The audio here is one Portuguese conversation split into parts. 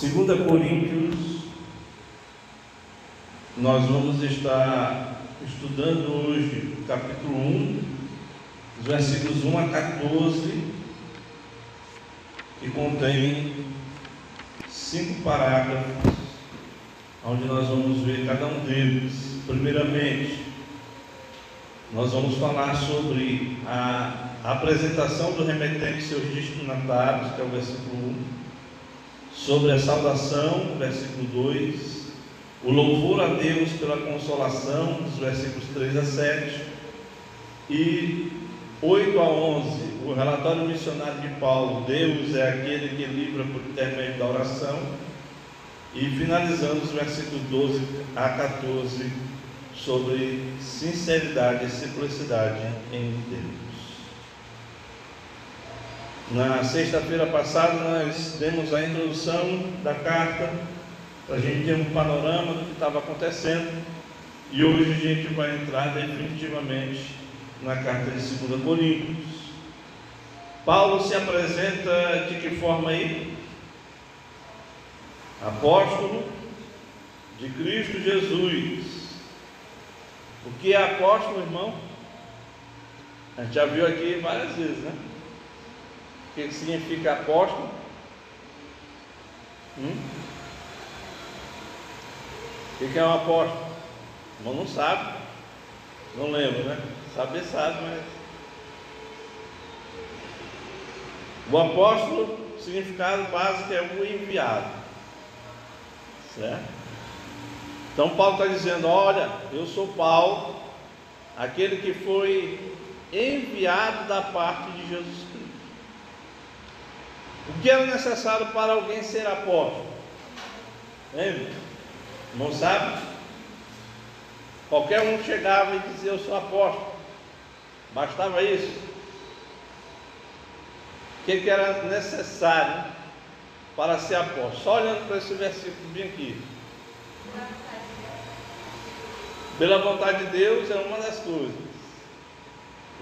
2 Coríntios, nós vamos estar estudando hoje o capítulo 1, os versículos 1 a 14, que contém cinco parágrafos, onde nós vamos ver cada um deles. Primeiramente, nós vamos falar sobre a apresentação do remetente e seus destinatários, que é o versículo 1 sobre a saudação, versículo 2, o louvor a Deus pela consolação, dos versículos 3 a 7, e 8 a 11, o relatório missionário de Paulo, Deus é aquele que livra por intermédio da oração, e finalizando os versículos 12 a 14, sobre sinceridade e simplicidade em Deus. Na sexta-feira passada, nós demos a introdução da carta, para a gente ter um panorama do que estava acontecendo, e hoje a gente vai entrar definitivamente na carta de 2 Coríntios. Paulo se apresenta de que forma aí? Apóstolo de Cristo Jesus. O que é apóstolo, irmão? A gente já viu aqui várias vezes, né? Que significa apóstolo? Hum? O que é um apóstolo? Irmão não sabe. Não lembro, né? Saber sabe, mas. O apóstolo, significado básico é o enviado. Certo? Então Paulo está dizendo: olha, eu sou Paulo, aquele que foi enviado da parte de Jesus. O que era necessário para alguém ser apóstolo? Lembra? Não sabe? Qualquer um chegava e dizia: Eu sou apóstolo. Bastava isso. O que, que era necessário para ser apóstolo? Só olhando para esse versículo bem aqui. Pela vontade de Deus é uma das coisas.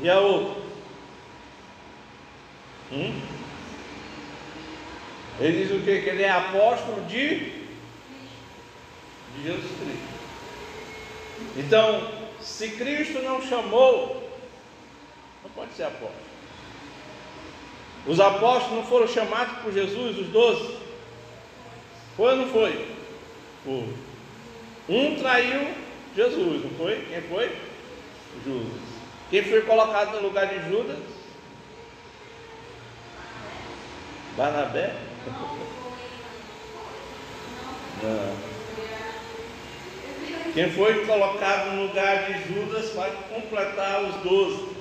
E a outra? Hum? Ele diz o que? Ele é apóstolo de, de Jesus Cristo. Então, se Cristo não chamou, não pode ser apóstolo. Os apóstolos não foram chamados por Jesus, os doze? Foi ou não foi? Foi. Um traiu Jesus, não foi? Quem foi? Judas. Quem foi colocado no lugar de Judas? Barnabé? Não. Quem foi colocado no lugar de Judas para completar os doze?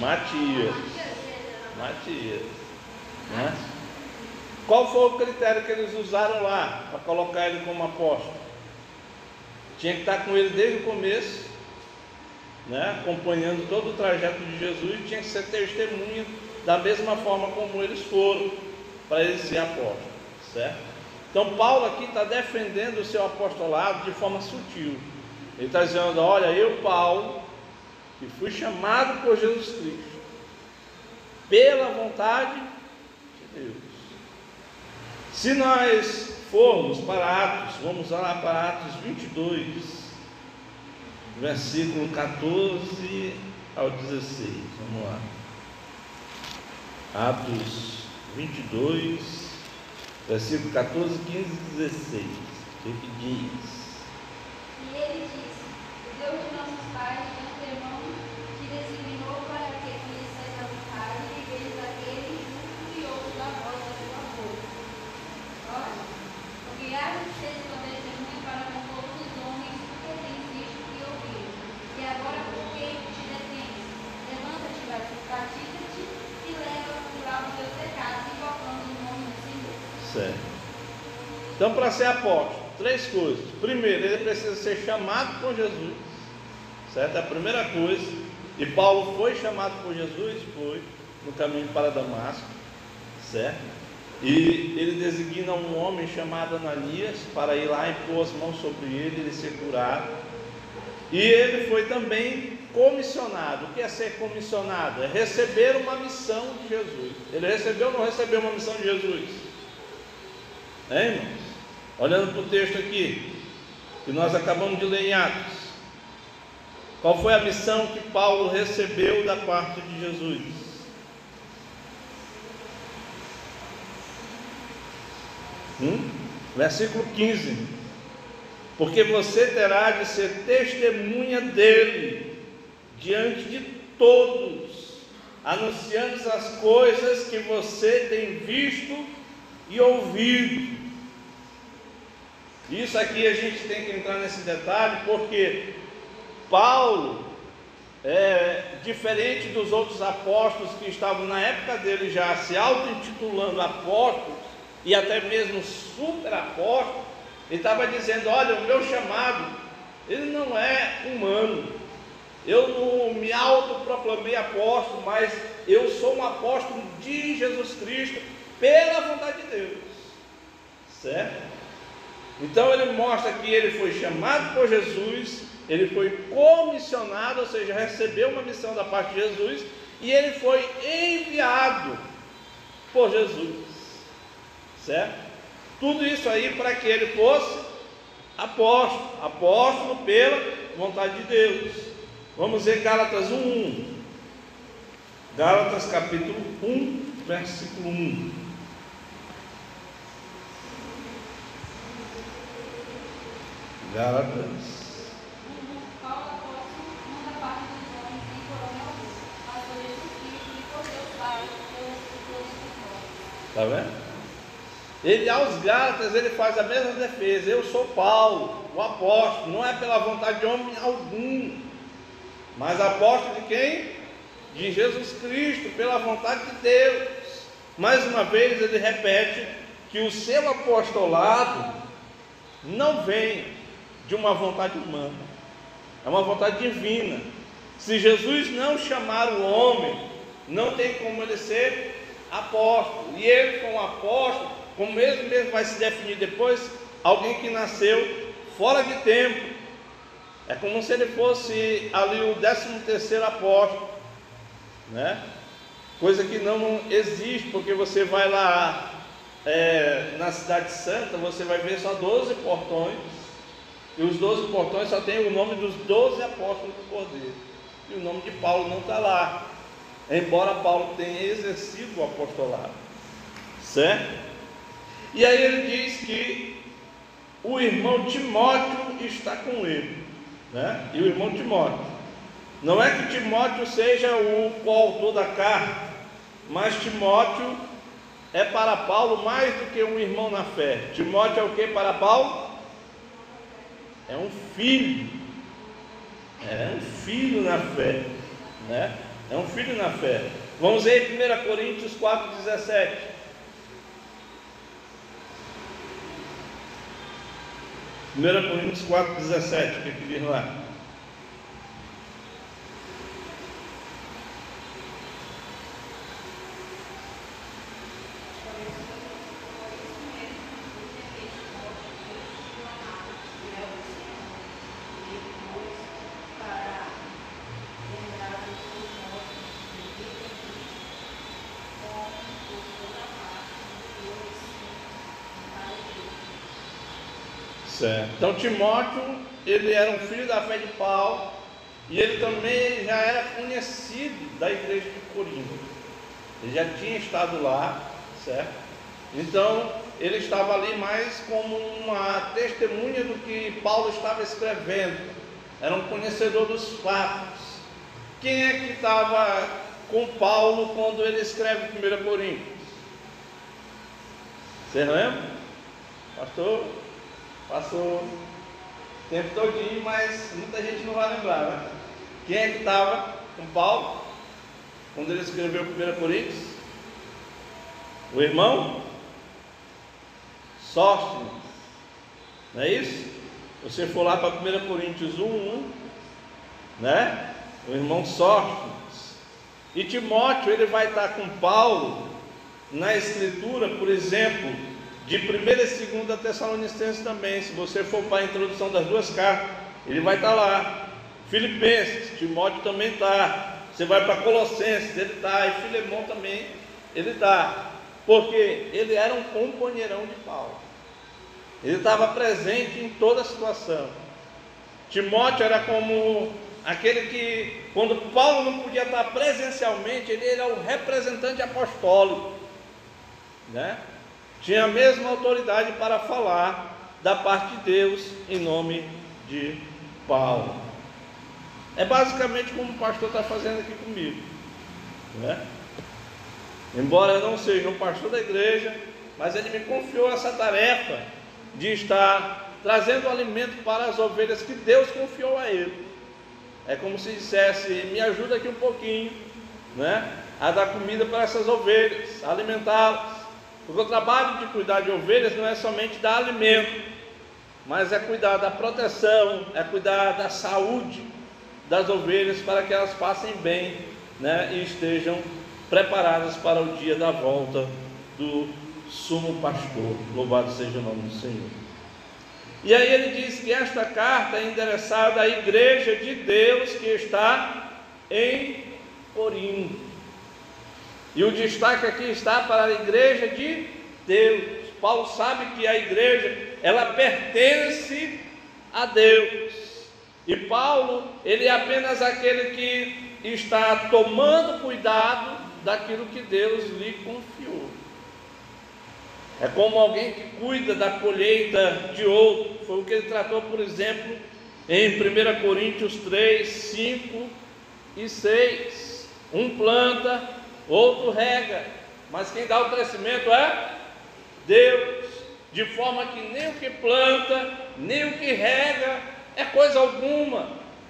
Matias. Matias. Né? Qual foi o critério que eles usaram lá para colocar ele como apóstolo? Tinha que estar com ele desde o começo né, acompanhando todo o trajeto de Jesus, tinha que ser testemunha da mesma forma como eles foram, para eles ser apóstolos, certo? Então Paulo aqui está defendendo o seu apostolado de forma sutil. Ele está dizendo: olha, eu, Paulo, que fui chamado por Jesus Cristo, pela vontade de Deus. Se nós formos para Atos, vamos lá para Atos 22, versículo 14 ao 16. Vamos lá. Atos 22, versículo 14, 15 e 16. O que, diz? E ele disse: Deus de nossos pais, de antemão, te designou para que conheças a vontade e vejas aquele junto e ouço da voz da sua boca. Ora, porque há de ser sua testemunha para com todos os homens o que tens visto e ouvido. E agora, por que te detens? Levanta-te, batiza-te e leva por lá os teus pecados, invocando o nome do Senhor. Certo. Então, para ser apóstolo, três coisas. Primeiro, ele precisa ser chamado por Jesus. Certo? É a primeira coisa. E Paulo foi chamado por Jesus, foi no caminho para Damasco. Certo? E ele designa um homem chamado Ananias para ir lá e pôr as mãos sobre ele, ele ser curado. E ele foi também comissionado. O que é ser comissionado? É receber uma missão de Jesus. Ele recebeu ou não recebeu uma missão de Jesus? É, irmãos? Olhando para o texto aqui, que nós acabamos de ler em Atos. Qual foi a missão que Paulo recebeu da parte de Jesus? Hum? Versículo 15: Porque você terá de ser testemunha dele diante de todos, anunciando as coisas que você tem visto e ouvido. Isso aqui a gente tem que entrar nesse detalhe, porque Paulo, é, diferente dos outros apóstolos que estavam na época dele já se auto-intitulando apóstolos, e até mesmo super apóstolo, ele estava dizendo: Olha, o meu chamado, ele não é humano. Eu não me autoproclamei apóstolo, mas eu sou um apóstolo de Jesus Cristo, pela vontade de Deus. Certo? Então ele mostra que ele foi chamado por Jesus, ele foi comissionado, ou seja, recebeu uma missão da parte de Jesus, e ele foi enviado por Jesus certo? Tudo isso aí para que ele fosse apóstolo, apóstolo pela vontade de Deus. Vamos ver Gálatas 1:1. Gálatas capítulo 1, versículo 1. Gálatas Está vendo? Ele aos Gálatas ele faz a mesma defesa. Eu sou Paulo, o apóstolo, não é pela vontade de homem algum, mas apóstolo de quem? De Jesus Cristo, pela vontade de Deus. Mais uma vez ele repete que o seu apostolado não vem de uma vontade humana, é uma vontade divina. Se Jesus não chamar o homem, não tem como ele ser apóstolo. E ele, como apóstolo, como mesmo mesmo vai se definir depois, alguém que nasceu fora de tempo. É como se ele fosse ali o 13 terceiro apóstolo, né? Coisa que não existe, porque você vai lá é, na cidade santa, você vai ver só 12 portões, e os 12 portões só tem o nome dos 12 apóstolos do Cordeiro, e o nome de Paulo não está lá, embora Paulo tenha exercido o apostolado, certo? E aí ele diz que o irmão Timóteo está com ele, né? E o irmão Timóteo. Não é que Timóteo seja o coautor da carta, mas Timóteo é para Paulo mais do que um irmão na fé. Timóteo é o que para Paulo? É um filho. É um filho na fé, né? É um filho na fé. Vamos ver 1 Coríntios 4,17. 1 Coríntios 4, 17, o que, é que diz lá? Certo. Então Timóteo, ele era um filho da fé de Paulo e ele também já era conhecido da igreja de Corinto. Ele já tinha estado lá, certo? Então ele estava ali mais como uma testemunha do que Paulo estava escrevendo. Era um conhecedor dos fatos. Quem é que estava com Paulo quando ele escreve 1 Coríntios? Você lembra? Pastor? Passou o tempo todinho, mas muita gente não vai lembrar, né? Quem é que estava com Paulo quando ele escreveu 1 Coríntios? O irmão Sóstenes, não é isso? Você for lá para 1 Coríntios 1, 1, né? O irmão Sóstenes. E Timóteo, ele vai estar com Paulo na escritura, por exemplo, de 1 e 2 Tessalonicenses também, se você for para a introdução das duas cartas, ele vai estar lá, Filipenses, Timóteo também está. Você vai para Colossenses, ele está. E Filemão também, ele está. Porque ele era um companheirão de Paulo. Ele estava presente em toda a situação. Timóteo era como aquele que, quando Paulo não podia estar presencialmente, ele era o representante apostólico, né? Tinha a mesma autoridade para falar da parte de Deus em nome de Paulo. É basicamente como o pastor está fazendo aqui comigo, né? Embora eu não seja um pastor da igreja, mas ele me confiou essa tarefa de estar trazendo alimento para as ovelhas que Deus confiou a ele. É como se dissesse: me ajuda aqui um pouquinho, né? A dar comida para essas ovelhas, alimentá-las. Porque o trabalho de cuidar de ovelhas não é somente dar alimento, mas é cuidar da proteção, é cuidar da saúde das ovelhas para que elas passem bem, né? E estejam preparadas para o dia da volta do sumo pastor. Louvado seja o nome do Senhor. E aí ele diz que esta carta é endereçada à igreja de Deus que está em Corinto. E o destaque aqui está para a igreja de Deus. Paulo sabe que a igreja, ela pertence a Deus. E Paulo, ele é apenas aquele que está tomando cuidado daquilo que Deus lhe confiou. É como alguém que cuida da colheita de outro. Foi o que ele tratou, por exemplo, em 1 Coríntios 3, 5 e 6. Um planta, outro rega, mas quem dá o crescimento é Deus. De forma que nem o que planta, nem o que rega é coisa alguma,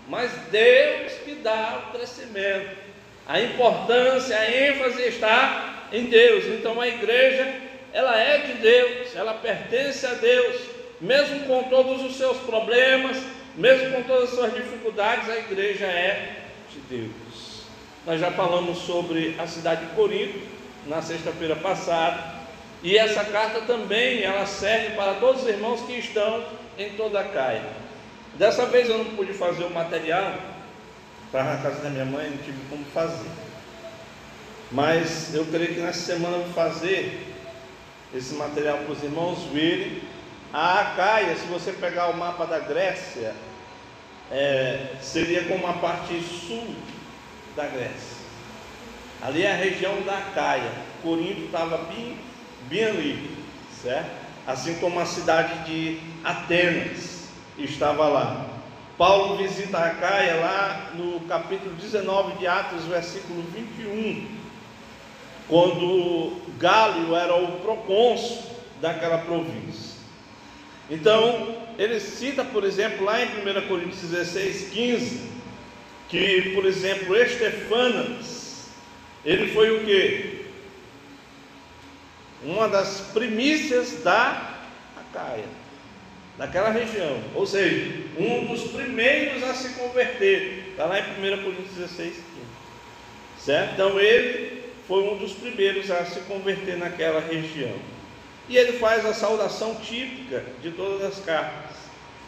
mas Deus que dá o crescimento. A importância, a ênfase está em Deus. Então a igreja, ela é de Deus, ela pertence a Deus, mesmo com todos os seus problemas, mesmo com todas as suas dificuldades, a igreja é de Deus. Nós já falamos sobre a cidade de Corinto na sexta-feira passada, e essa carta também ela serve para todos os irmãos que estão em toda a Caia. Dessa vez eu não pude fazer o material, Estava na casa da minha mãe, não tive como fazer. Mas eu creio que nessa semana eu vou fazer esse material para os irmãos verem. A Acaia, se você pegar o mapa da Grécia, é, seria como a parte sul da Grécia. Ali é a região da Acaia. Corinto estava bem, bem ali, certo? Assim como a cidade de Atenas estava lá. Paulo visita a Caia lá no capítulo 19 de Atos, versículo 21, quando Gálio era o procônsul daquela província. Então, ele cita, por exemplo, lá em 1 Coríntios 16, 15, que, por exemplo, Estefanas, ele foi o que? Uma das primícias da Acaia naquela região, ou seja, um dos primeiros a se converter, está lá em 1 Coríntios 16, 15. certo? Então ele foi um dos primeiros a se converter naquela região. E ele faz a saudação típica de todas as cartas: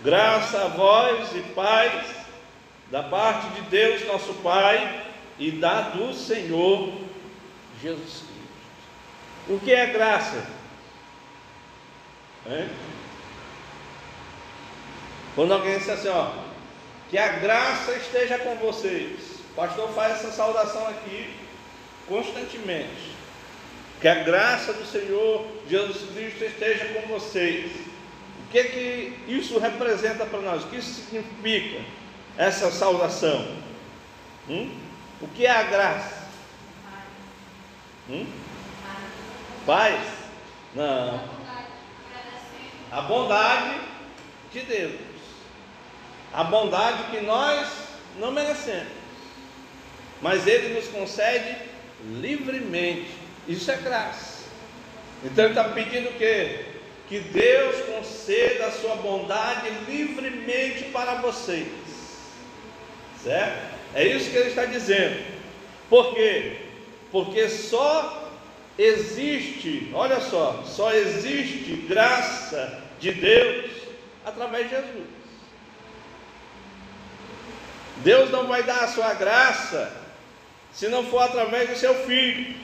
graça a vós e paz da parte de Deus, nosso Pai, e da do Senhor Jesus Cristo. O que é graça? É? Quando alguém diz assim, ó, que a graça esteja com vocês. O pastor faz essa saudação aqui constantemente. Que a graça do Senhor Jesus Cristo esteja com vocês. O que que isso representa para nós? O que isso significa essa saudação? Hum? O que é a graça? Hum? Paz? Não. A bondade de Deus a bondade que nós não merecemos, mas Ele nos concede livremente. Isso é graça. Então Ele está pedindo o quê? Que Deus conceda a sua bondade livremente para vocês. Certo? É isso que ele está dizendo. Por quê? Porque só existe, olha só, só existe graça de Deus através de Jesus. Deus não vai dar a sua graça se não for através do seu filho.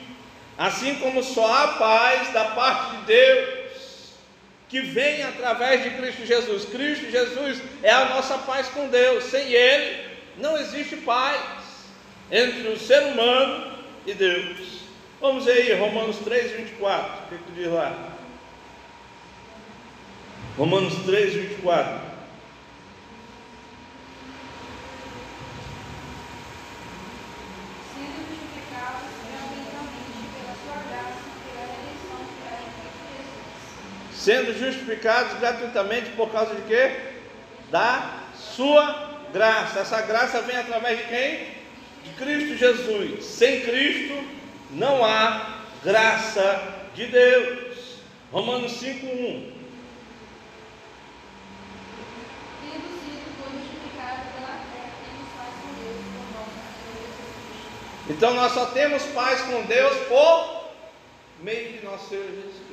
Assim como só há paz da parte de Deus, que vem através de Cristo Jesus. Cristo Jesus é a nossa paz com Deus. Sem Ele, não existe paz entre o ser humano e Deus. Vamos ver aí, Romanos 3, 24. O que, que diz lá? Romanos 3, 24. sendo justificados gratuitamente por causa de quê? Da sua graça. Essa graça vem através de quem? De Cristo Jesus. Sem Cristo não há graça de Deus. Romanos 5:1. Então nós só temos paz com Deus por meio de nosso Senhor Jesus Cristo.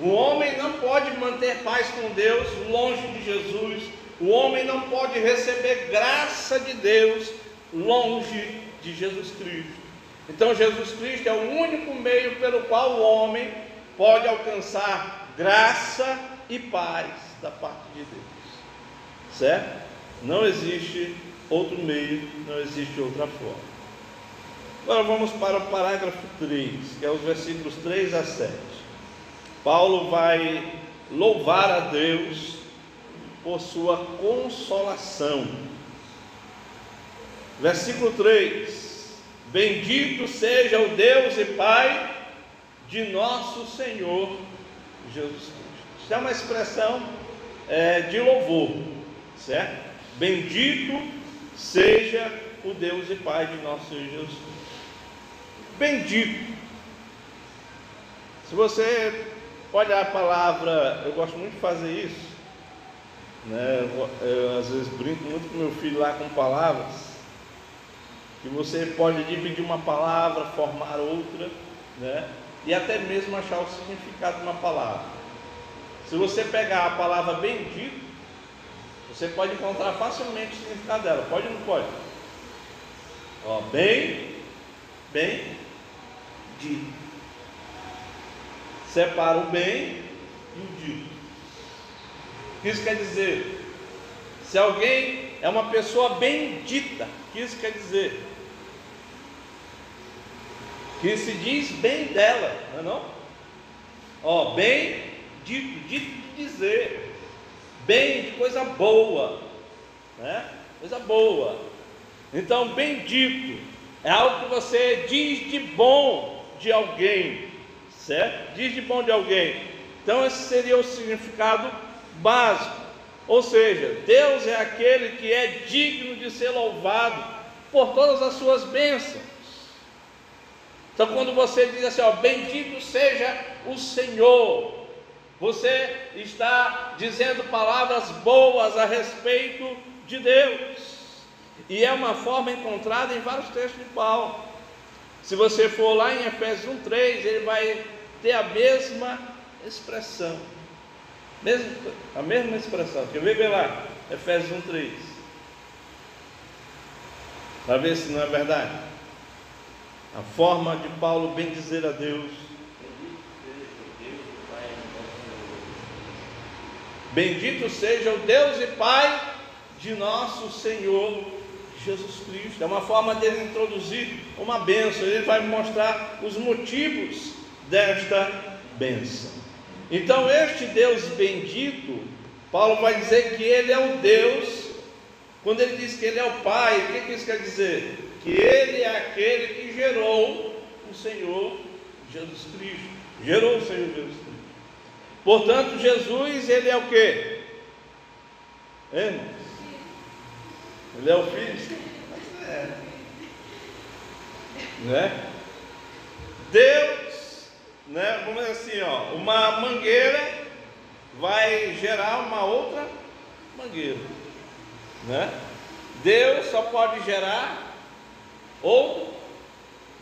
O homem não pode manter paz com Deus longe de Jesus. O homem não pode receber graça de Deus longe de Jesus Cristo. Então, Jesus Cristo é o único meio pelo qual o homem pode alcançar graça e paz da parte de Deus. Certo? Não existe outro meio, não existe outra forma. Agora vamos para o parágrafo 3, que é os versículos 3 a 7. Paulo vai louvar a Deus por sua consolação. Versículo 3: Bendito seja o Deus e Pai de nosso Senhor Jesus Cristo. Isso é uma expressão é, de louvor, certo? Bendito seja o Deus e Pai de nosso Senhor Jesus Cristo. Bendito. Se você olhar a palavra, eu gosto muito de fazer isso. Né? Eu, eu, às vezes brinco muito com meu filho lá com palavras. Que você pode dividir uma palavra, formar outra, né? E até mesmo achar o significado de uma palavra. Se você pegar a palavra bendito, você pode encontrar facilmente o significado dela. Pode ou não pode? Ó, bem, bem dito separa o bem e o dito. Isso quer dizer? Se alguém é uma pessoa bendita, que isso quer dizer? Que se diz bem dela, não é não? Ó, bem dito, dito de dizer, bem de coisa boa, né? Coisa boa. Então, bendito é algo que você diz de bom de alguém certo? Diz de bom de alguém. Então, esse seria o significado básico. Ou seja, Deus é aquele que é digno de ser louvado por todas as suas bênçãos. Então, quando você diz assim, ó, bendito seja o Senhor, você está dizendo palavras boas a respeito de Deus. E é uma forma encontrada em vários textos de Paulo. Se você for lá em Efésios 1,3, ele vai ter a mesma expressão. Mesmo, a mesma expressão. Quer ver, ver lá? Efésios 1, 3. Para ver se não é verdade. A forma de Paulo bem dizer a Deus. Bendito seja o Deus e Pai de nosso Senhor Jesus Cristo. É uma forma dele introduzir uma bênção. Ele vai mostrar os motivos desta bênção. Então, este Deus bendito, Paulo vai dizer que Ele é o Deus, quando ele diz que Ele é o Pai, o que, isso quer dizer? Que Ele é aquele que gerou o Senhor Jesus Cristo, gerou o Senhor Jesus Cristo. Portanto, Jesus, Ele é o que? Irmãos? Ele é o Filho? É. Né? Deus né, vamos dizer assim, ó, uma mangueira vai gerar uma outra mangueira, né? Deus só pode gerar ou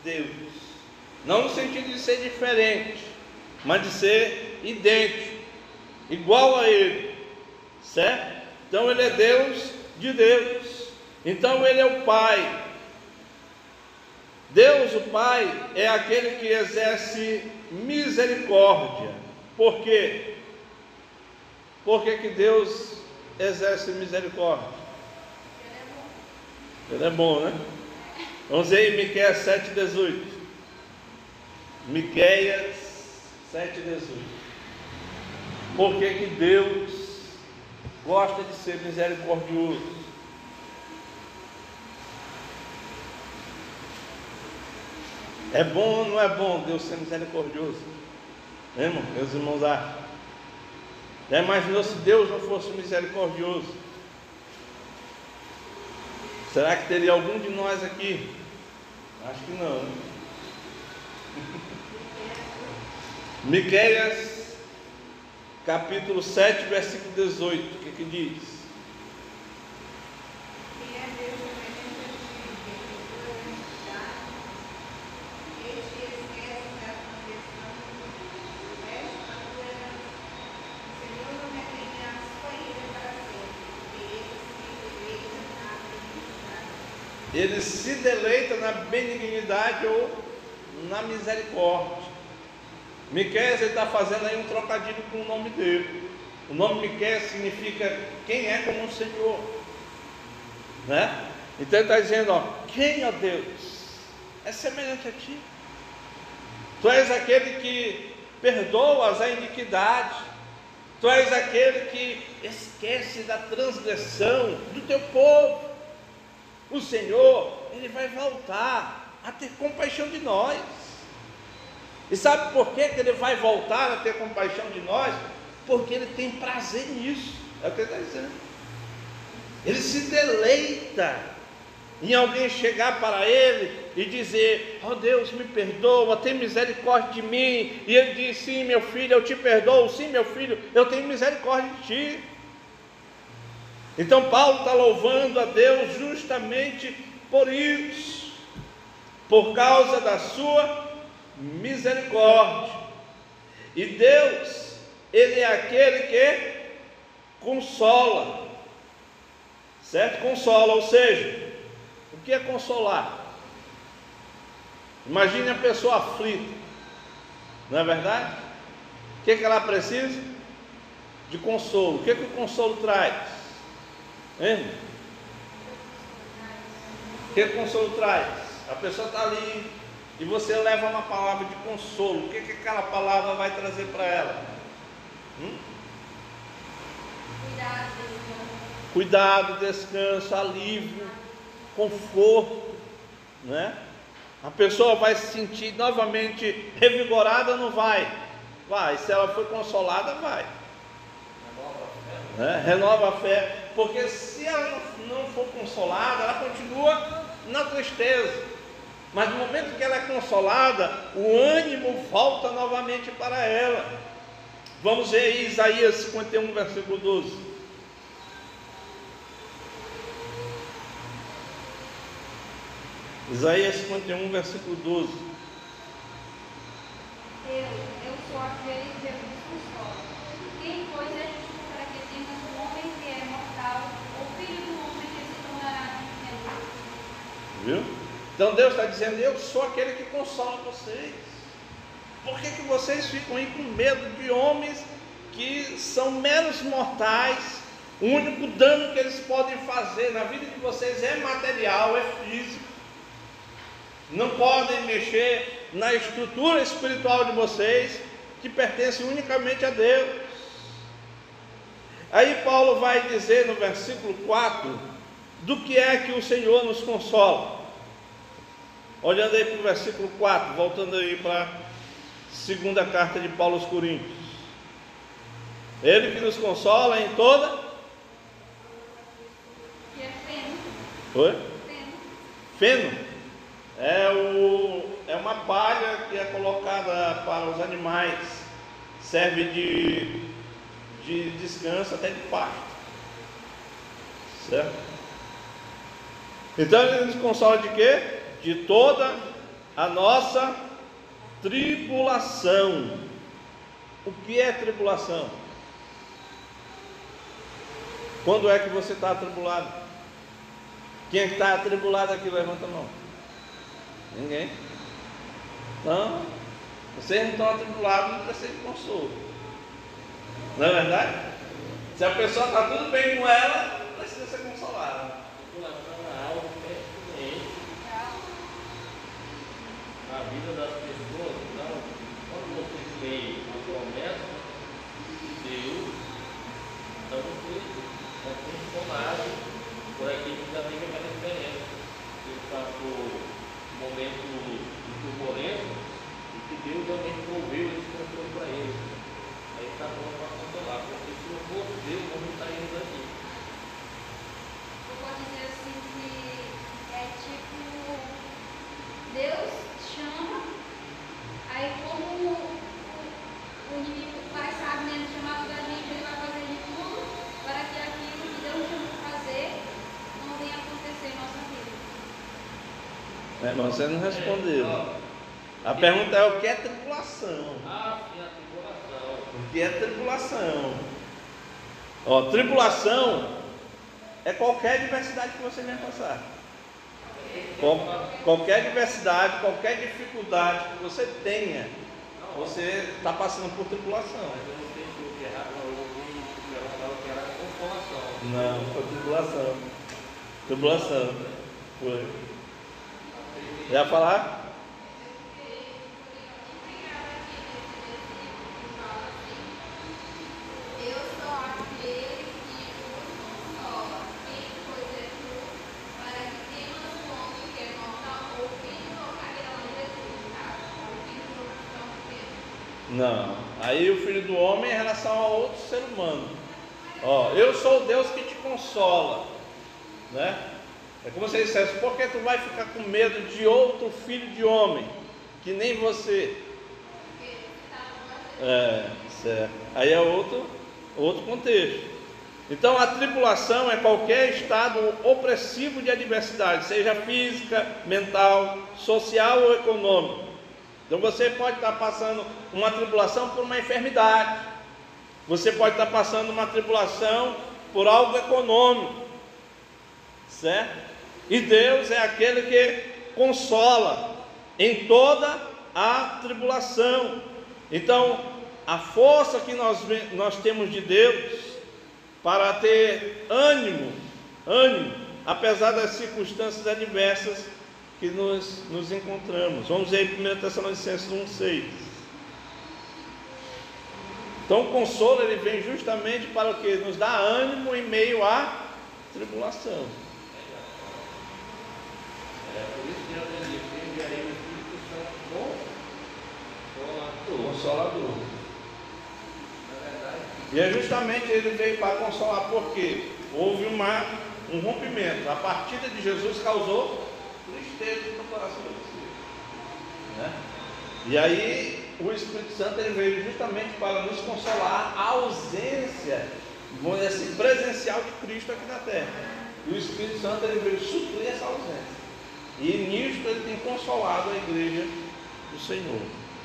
Deus, não no sentido de ser diferente, mas de ser idêntico, igual a Ele, certo? Então Ele é Deus de Deus. Então ele é o Pai. Deus, o Pai, é aquele que exerce misericórdia. Por quê? Por que, que Deus exerce misericórdia? Ele é bom, né? Vamos ver aí, Miqueias 7,18. Miqueias 7,18. Por que, que Deus gosta de ser misericordioso? É bom ou não é bom Deus ser misericordioso? Né, irmão? Meus irmãos, ah, já imaginou se Deus não fosse misericordioso? Será que teria algum de nós aqui? Acho que não. Né? Miqueias, capítulo 7, versículo 18, o que, que diz? Ele se deleita na benignidade ou na misericórdia. Miqueias está fazendo aí um trocadilho com o nome dele. O nome Miqueias significa quem é como o Senhor. Né? Então ele está dizendo, ó, quem, ó Deus, é semelhante a ti. Tu és aquele que perdoas a iniquidade. Tu és aquele que esquece da transgressão do teu povo o Senhor, Ele vai voltar a ter compaixão de nós. E sabe por que, que Ele vai voltar a ter compaixão de nós? Porque Ele tem prazer nisso. É o que Ele está dizendo. Ele se deleita em alguém chegar para Ele e dizer: Ó oh Deus, me perdoa, tem misericórdia de mim. E Ele diz: Sim, meu filho, eu te perdoo. Sim, meu filho, eu tenho misericórdia de ti. Então Paulo está louvando a Deus justamente por isso, por causa da sua misericórdia. E Deus, Ele é aquele que consola, certo? Consola, ou seja, o que é consolar? Imagine a pessoa aflita, não é verdade? O que, é que ela precisa? De consolo. O que, é que o consolo traz? Hein? Que consolo traz? A pessoa está ali e você leva uma palavra de consolo. O que, que aquela palavra vai trazer para ela? Hum? Cuidado, descanso. Cuidado, descanso, alívio, conforto, né? A pessoa vai se sentir novamente revigorada ou não vai? Vai, se ela foi consolada, vai. Renova a fé. Né? Renova a fé porque se ela não for consolada, ela continua na tristeza. Mas no momento que ela é consolada, o ânimo volta novamente para ela. Vamos ver aí Isaías 51, versículo 12. Isaías 51, versículo 12. Eu, eu sou aquele que vos consola. Quem, pois, é Viu? Então Deus está dizendo: Eu sou aquele que consola vocês. Por que, que vocês ficam aí com medo de homens que são meros mortais? O único dano que eles podem fazer na vida de vocês é material, é físico. Não podem mexer na estrutura espiritual de vocês, que pertence unicamente a Deus. Aí Paulo vai dizer no versículo 4 do que é que o Senhor nos consola. Olhando aí para o versículo 4, voltando aí para a segunda carta de Paulo aos Coríntios. Ele que nos consola em toda. Que é feno. Oi? Feno. Feno. É, o, é uma palha que é colocada para os animais, serve de, de descanso até de pasto. Certo? Então ele nos consola de quê? De toda a nossa tribulação. O que é tribulação? Quando é que você está atribulado? Quem está atribulado aqui, levanta a mão. Ninguém. Então, vocês não estão atribulados, não precisa de consolo. Não é verdade? Se a pessoa está tudo bem com ela, precisa ser consolada. A vida das pessoas, então, quando você tem a promessa de Deus, então você é consolado por aquilo que já tem aquela experiência. Ele passou um momento de turbulência e que Deus realmente proveu esse controle para ele. Aí está bom para consolar, porque se não fosse Deus, não estaríamos aqui. Eu vou dizer assim que é tipo, Deus chama, aí como o, o inimigo, o pai sabe, né, no chamado da gente, ele vai fazer de tudo para que aquilo que Deus chama para fazer não venha acontecer em nossa vida. Mas você não respondeu. A pergunta é o que é tribulação? O que é tribulação? Ó, tribulação é qualquer diversidade que você venha passar. Qual- qualquer diversidade, qualquer dificuldade que você tenha, você está passando por tribulação. Não, foi tribulação. Tribulação. Foi. Ia falar? É Não. Aí o filho do homem em relação a outro ser humano. Ó, eu sou o Deus que te consola. Né? É como se dissesse, por que tu vai ficar com medo de outro filho de homem? Que nem você. É, certo. Aí é outro, outro contexto. Então a tribulação é qualquer estado opressivo de adversidade, seja física, mental, social ou econômico. Então você pode estar passando uma tribulação por uma enfermidade. Você pode estar passando uma tribulação por algo econômico. Certo? E Deus é aquele que consola em toda a tribulação. Então, a força que nós, nós temos de Deus para ter ânimo, ânimo, apesar das circunstâncias adversas que nos, nos encontramos. Vamos ver em 1 Tessalonicenses 1,6. Então o consolo ele vem justamente para o que? Nos dá ânimo em meio à tribulação. É por isso que eu disse que enviarei o Espírito Santo consolador. Consolador. E é justamente ele veio para consolar, porque houve uma, um rompimento. A partida de Jesus causou tristeza no coração de. Né? E aí o Espírito Santo ele veio justamente para nos consolar a ausência, vamos assim, presencial de Cristo aqui na terra. E o Espírito Santo ele veio suprir essa ausência. E nisto ele tem consolado a igreja do Senhor.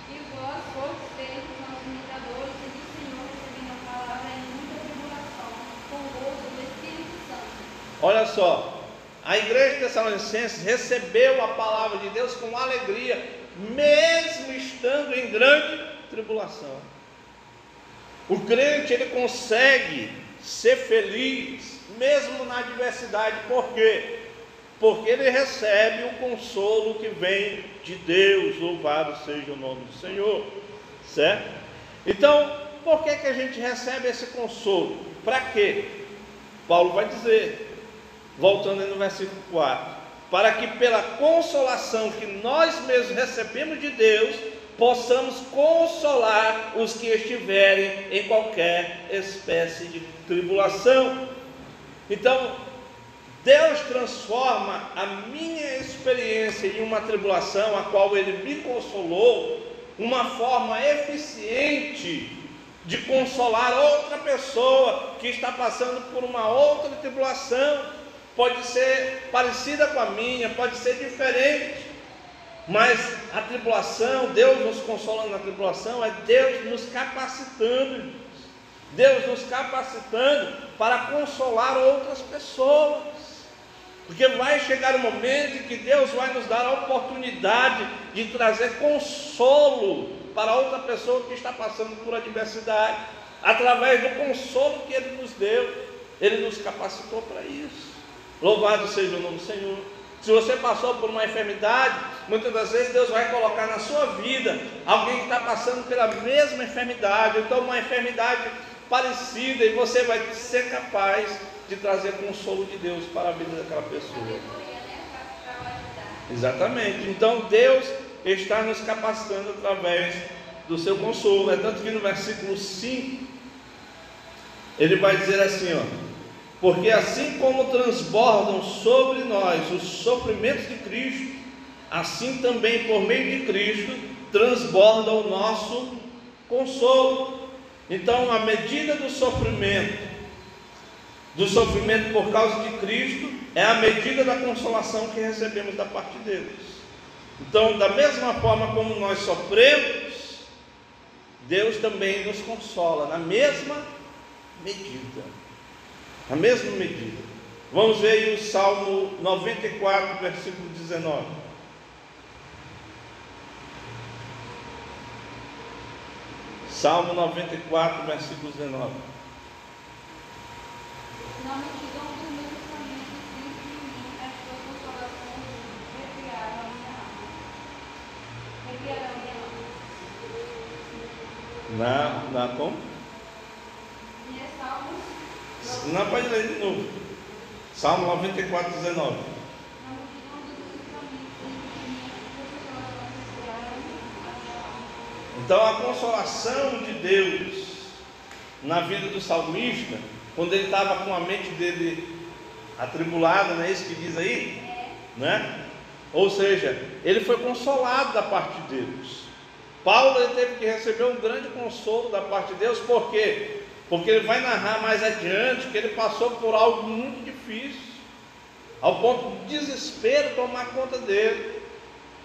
E vós fostes feitos aos imitadores e do Senhor, recebendo a palavra em muita tribulação, com gozo do Espírito Santo. Olha só, a igreja de Tessalonicenses recebeu a palavra de Deus com alegria, mesmo estando em grande tribulação. O crente ele consegue ser feliz mesmo na adversidade, por quê? Porque ele recebe o consolo que vem de Deus, louvado seja o nome do Senhor, certo? Então, por que, que a gente recebe esse consolo? Para quê? Paulo vai dizer, voltando no versículo 4, para que pela consolação que nós mesmos recebemos de Deus, possamos consolar os que estiverem em qualquer espécie de tribulação. Então, Deus transforma a minha experiência em uma tribulação, a qual Ele me consolou, uma forma eficiente de consolar outra pessoa que está passando por uma outra tribulação. Pode ser parecida com a minha, pode ser diferente, mas a tribulação, Deus nos consolando na tribulação, é Deus nos capacitando. Deus nos capacitando para consolar outras pessoas. Porque vai chegar um momento em que Deus vai nos dar a oportunidade de trazer consolo para outra pessoa que está passando por adversidade, através do consolo que Ele nos deu, Ele nos capacitou para isso. Louvado seja o nome do Senhor. Se você passou por uma enfermidade, muitas das vezes Deus vai colocar na sua vida alguém que está passando pela mesma enfermidade, então uma enfermidade parecida, e você vai ser capaz de trazer consolo de Deus para a vida daquela pessoa. Exatamente. Então Deus está nos capacitando através do seu consolo. É tanto que no versículo 5 ele vai dizer assim, ó: porque assim como transbordam sobre nós os sofrimentos de Cristo, assim também por meio de Cristo transborda o nosso consolo. Então, a medida do sofrimento, do sofrimento por causa de Cristo, é a medida da consolação que recebemos da parte deles. Então, da mesma forma como nós sofremos, Deus também nos consola, na mesma medida a mesma medida. Vamos ver aí o Salmo 94, versículo 19. Salmo 94, versículo 19. Na, na como? Não, pode ler de novo. Salmo 94, 19. Na multidão dos meus pensamentos, sempre em mim, as tuas consolações recriaram a minha alma. Então a consolação de Deus na vida do salmista, quando ele estava com a mente dele atribulada, não é isso que diz aí? Né? Ou seja, ele foi consolado da parte de Deus. Paulo ele teve que receber um grande consolo da parte de Deus, por quê? Porque ele vai narrar mais adiante que ele passou por algo muito difícil, ao ponto de desespero tomar conta dele.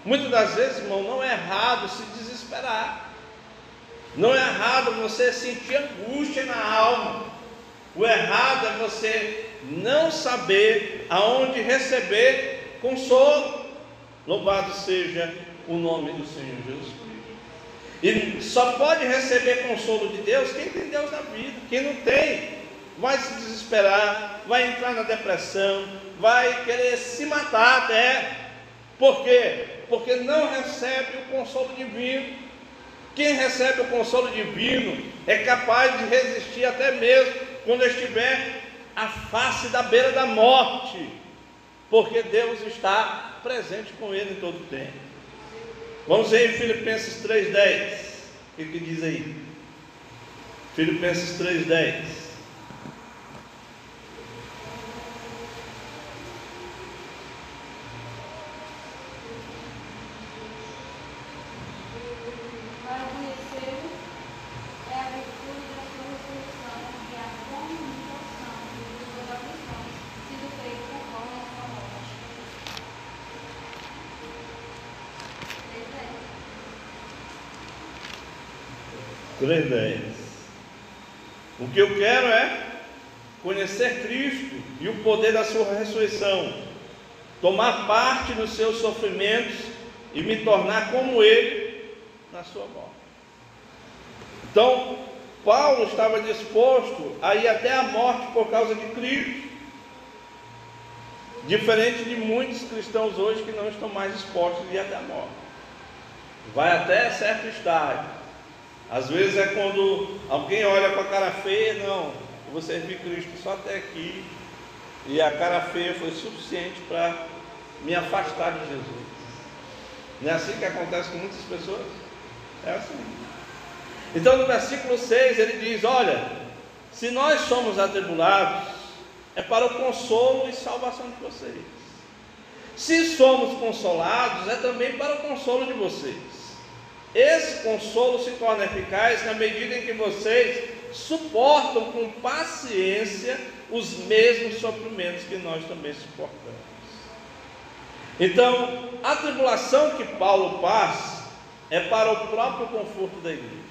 Muitas das vezes, irmão, não é errado se desesperar. Não é errado você sentir angústia na alma. O errado é você não saber aonde receber consolo. Louvado seja o nome do Senhor Jesus Cristo. E só pode receber consolo de Deus quem tem Deus na vida. Quem não tem, vai se desesperar, vai entrar na depressão, vai querer se matar até. Por quê? Porque não recebe o consolo divino. Quem recebe o consolo divino é capaz de resistir até mesmo quando estiver à face da beira da morte, porque Deus está presente com ele em todo o tempo. Vamos ver em Filipenses 3,10. O que, que diz aí? Filipenses 3,10. Para conhecê-lo é a virtude da sua ressurreição e a comunicação de suas aflições, sido feito conforme a sua morte. Três, 3,10. dez. O que eu quero é conhecer Cristo e o poder da sua ressurreição, tomar parte nos seus sofrimentos e me tornar como Ele na sua morte. Então, Paulo estava disposto a ir até a morte por causa de Cristo, diferente de muitos cristãos hoje que não estão mais dispostos a ir até a morte. Vai até certo estágio, às vezes é quando alguém olha com a cara feia, não, eu vou servir Cristo só até aqui, e a cara feia foi suficiente para me afastar de Jesus. Não é assim que acontece com muitas pessoas? É assim. Então no versículo 6 ele diz: Olha, se nós somos atribulados, é para o consolo e salvação de vocês. Se somos consolados, é também para o consolo de vocês. Esse consolo se torna eficaz na medida em que vocês suportam com paciência os mesmos sofrimentos que nós também suportamos. Então, a tribulação que Paulo passa é para o próprio conforto da igreja.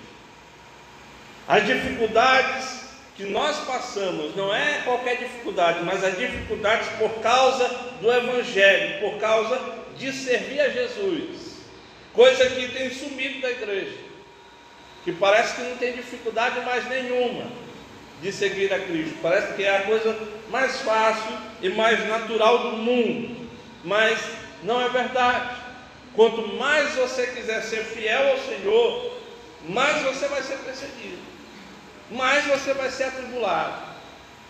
As dificuldades que nós passamos não é qualquer dificuldade, mas as dificuldades por causa do Evangelho, por causa de servir a Jesus, coisa que tem sumido da igreja, que parece que não tem dificuldade mais nenhuma de seguir a Cristo, parece que é a coisa mais fácil e mais natural do mundo, mas não é verdade. Quanto mais você quiser ser fiel ao Senhor, mais você vai ser perseguido, mais você vai ser atribulado.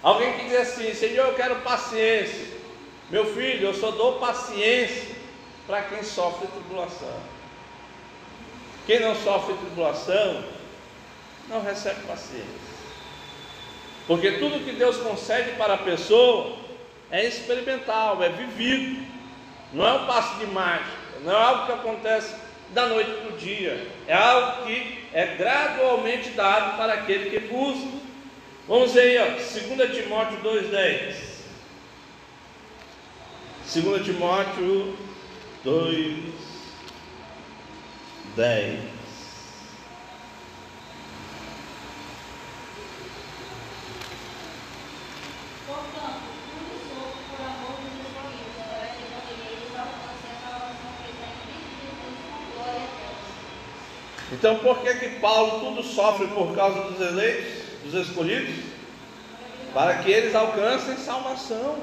Alguém que diz assim: Senhor, eu quero paciência. Meu filho, eu só dou paciência para quem sofre tribulação. Quem não sofre tribulação, não recebe paciência. Porque tudo que Deus concede para a pessoa é experimental, é vivido. Não é um passo de mágica, não é algo que acontece da noite para o dia. É algo que é gradualmente dado para aquele que busca. Vamos ver aí, ó, 2 Timóteo 2,10. 2 Timóteo 2,10. Então, por que que Paulo tudo sofre por causa dos eleitos, dos escolhidos? Para que eles alcancem salvação.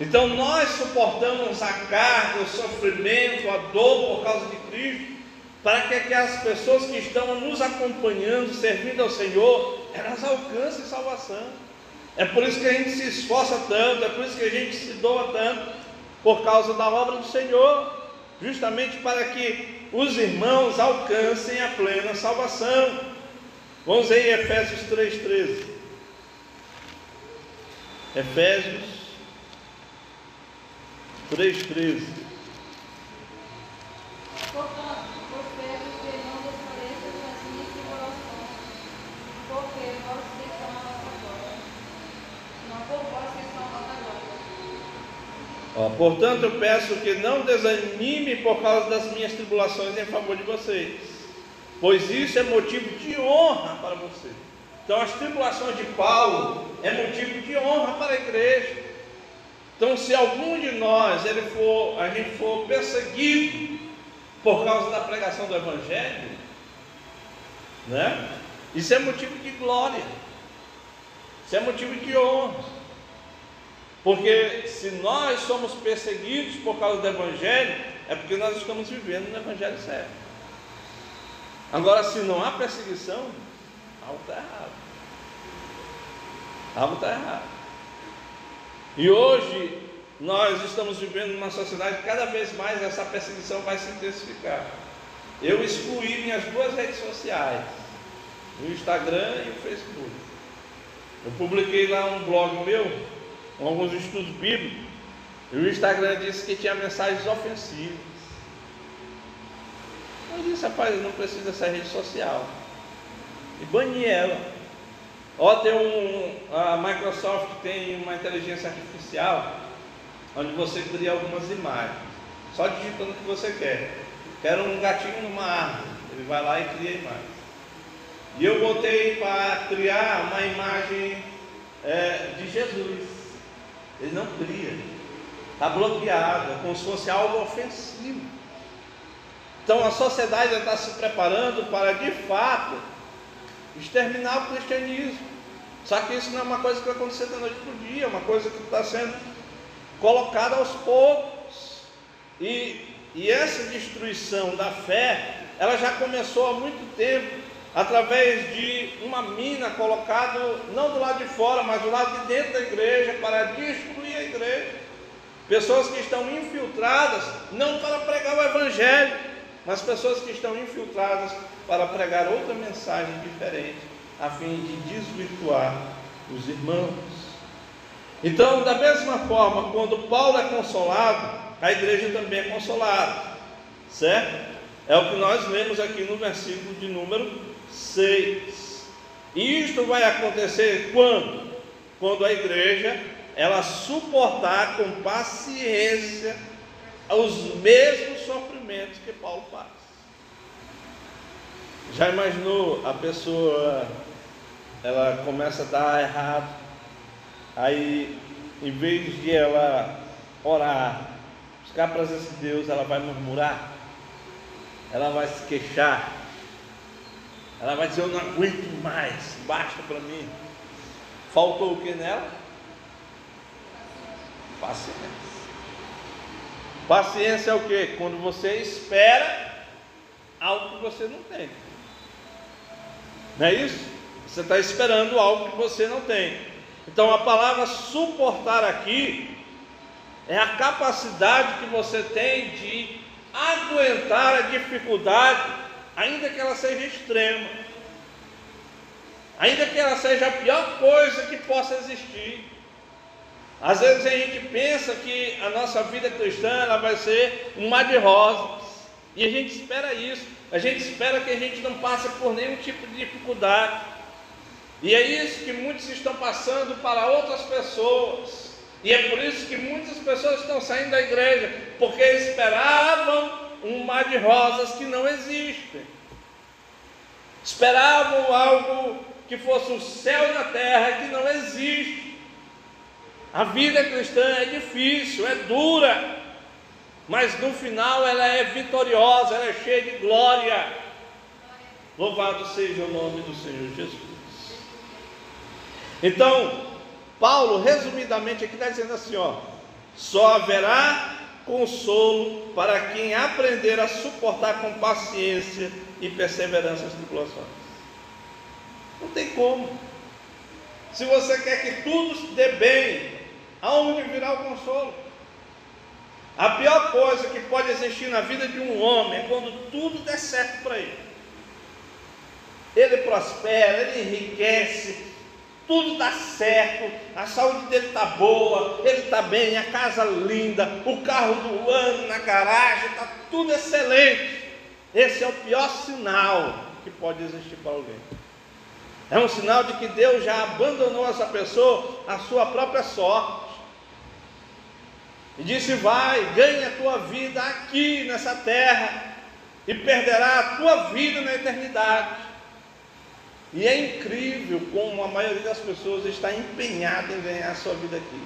Então, nós suportamos a carga, o sofrimento, a dor por causa de Cristo, para que aquelas pessoas que estão nos acompanhando, servindo ao Senhor, elas alcancem salvação. É por isso que a gente se esforça tanto, é por isso que a gente se doa tanto, por causa da obra do Senhor, justamente para que os irmãos alcancem a plena salvação. Vamos em Efésios 3,13. Efésios 3,13. Portanto, glória. Ó, portanto, eu peço que não desanime por causa das minhas tribulações em favor de vocês, pois isso é motivo de honra para você. Então, as tribulações de Paulo é motivo de honra para a igreja. Então, se algum de nós ele for, a gente for perseguido por causa da pregação do Evangelho, né? Isso é motivo de glória, isso é motivo de honra. Porque se nós somos perseguidos por causa do Evangelho, é porque nós estamos vivendo no Evangelho certo. Agora, se não há perseguição, algo está errado. Algo está errado. E hoje nós estamos vivendo numa sociedade que cada vez mais essa perseguição vai se intensificar. Eu excluí minhas duas redes sociais, o Instagram e o Facebook. Eu publiquei lá um blog meu com alguns estudos bíblicos, e o Instagram disse que tinha mensagens ofensivas. Eu disse, rapaz, não precisa dessa rede social. E bani ela. Ó, tem um. A Microsoft tem uma inteligência artificial onde você cria algumas imagens. Só digitando o que você quer. Quero um gatinho numa árvore. Ele vai lá e cria a imagem. E eu botei para criar uma imagem é, de Jesus. Ele não cria. Está bloqueado, é como se fosse algo ofensivo. Então a sociedade está se preparando para de fato exterminar o cristianismo. Só que isso não é uma coisa que vai acontecer da noite para o dia, é uma coisa que está sendo colocada aos poucos. E, e essa destruição da fé, ela já começou há muito tempo através de uma mina colocada não do lado de fora, mas do lado de dentro da igreja para destruir a igreja. Pessoas que estão infiltradas não para pregar o evangelho, mas pessoas que estão infiltradas para pregar outra mensagem diferente, a fim de desvirtuar os irmãos. Então, da mesma forma, quando Paulo é consolado, a igreja também é consolada, certo? É o que nós lemos aqui no versículo de número 6. E isto vai acontecer quando? Quando a igreja ela suportar com paciência os mesmos sofrimentos que Paulo faz. Já imaginou a pessoa ela começa a dar errado. Aí, em vez de ela orar, buscar a presença de Deus, ela vai murmurar, ela vai se queixar, ela vai dizer: Eu não aguento mais, basta para mim. Faltou o que nela? Paciência. Paciência é o que? Quando você espera algo que você não tem. Não é isso? Você está esperando algo que você não tem. Então a palavra suportar aqui é a capacidade que você tem de aguentar a dificuldade, ainda que ela seja extrema, ainda que ela seja a pior coisa que possa existir. Às vezes a gente pensa que a nossa vida cristã ela vai ser um mar de rosas, e a gente espera isso, a gente espera que a gente não passe por nenhum tipo de dificuldade, e é isso que muitos estão passando para outras pessoas. E é por isso que muitas pessoas estão saindo da igreja, porque esperavam um mar de rosas que não existe. Esperavam algo que fosse o céu na terra que não existe. A vida cristã é difícil, é dura, mas no final ela é vitoriosa, ela é cheia de glória. Louvado seja o nome do Senhor Jesus. Então, Paulo, resumidamente, aqui está dizendo assim: ó, só haverá consolo para quem aprender a suportar com paciência e perseverança as tribulações. Não tem como. Se você quer que tudo dê bem, aonde virá o consolo? A pior coisa que pode existir na vida de um homem é quando tudo der certo para ele. Ele prospera, ele enriquece, tudo está certo, a saúde dele está boa, ele está bem, a casa linda, o carro do ano na garagem, está tudo excelente. Esse é o pior sinal que pode existir para alguém. É um sinal de que Deus já abandonou essa pessoa à sua própria sorte. E disse: Vai, ganha a tua vida aqui nessa terra, e perderá a tua vida na eternidade. E é incrível como a maioria das pessoas está empenhada em ganhar a sua vida aqui.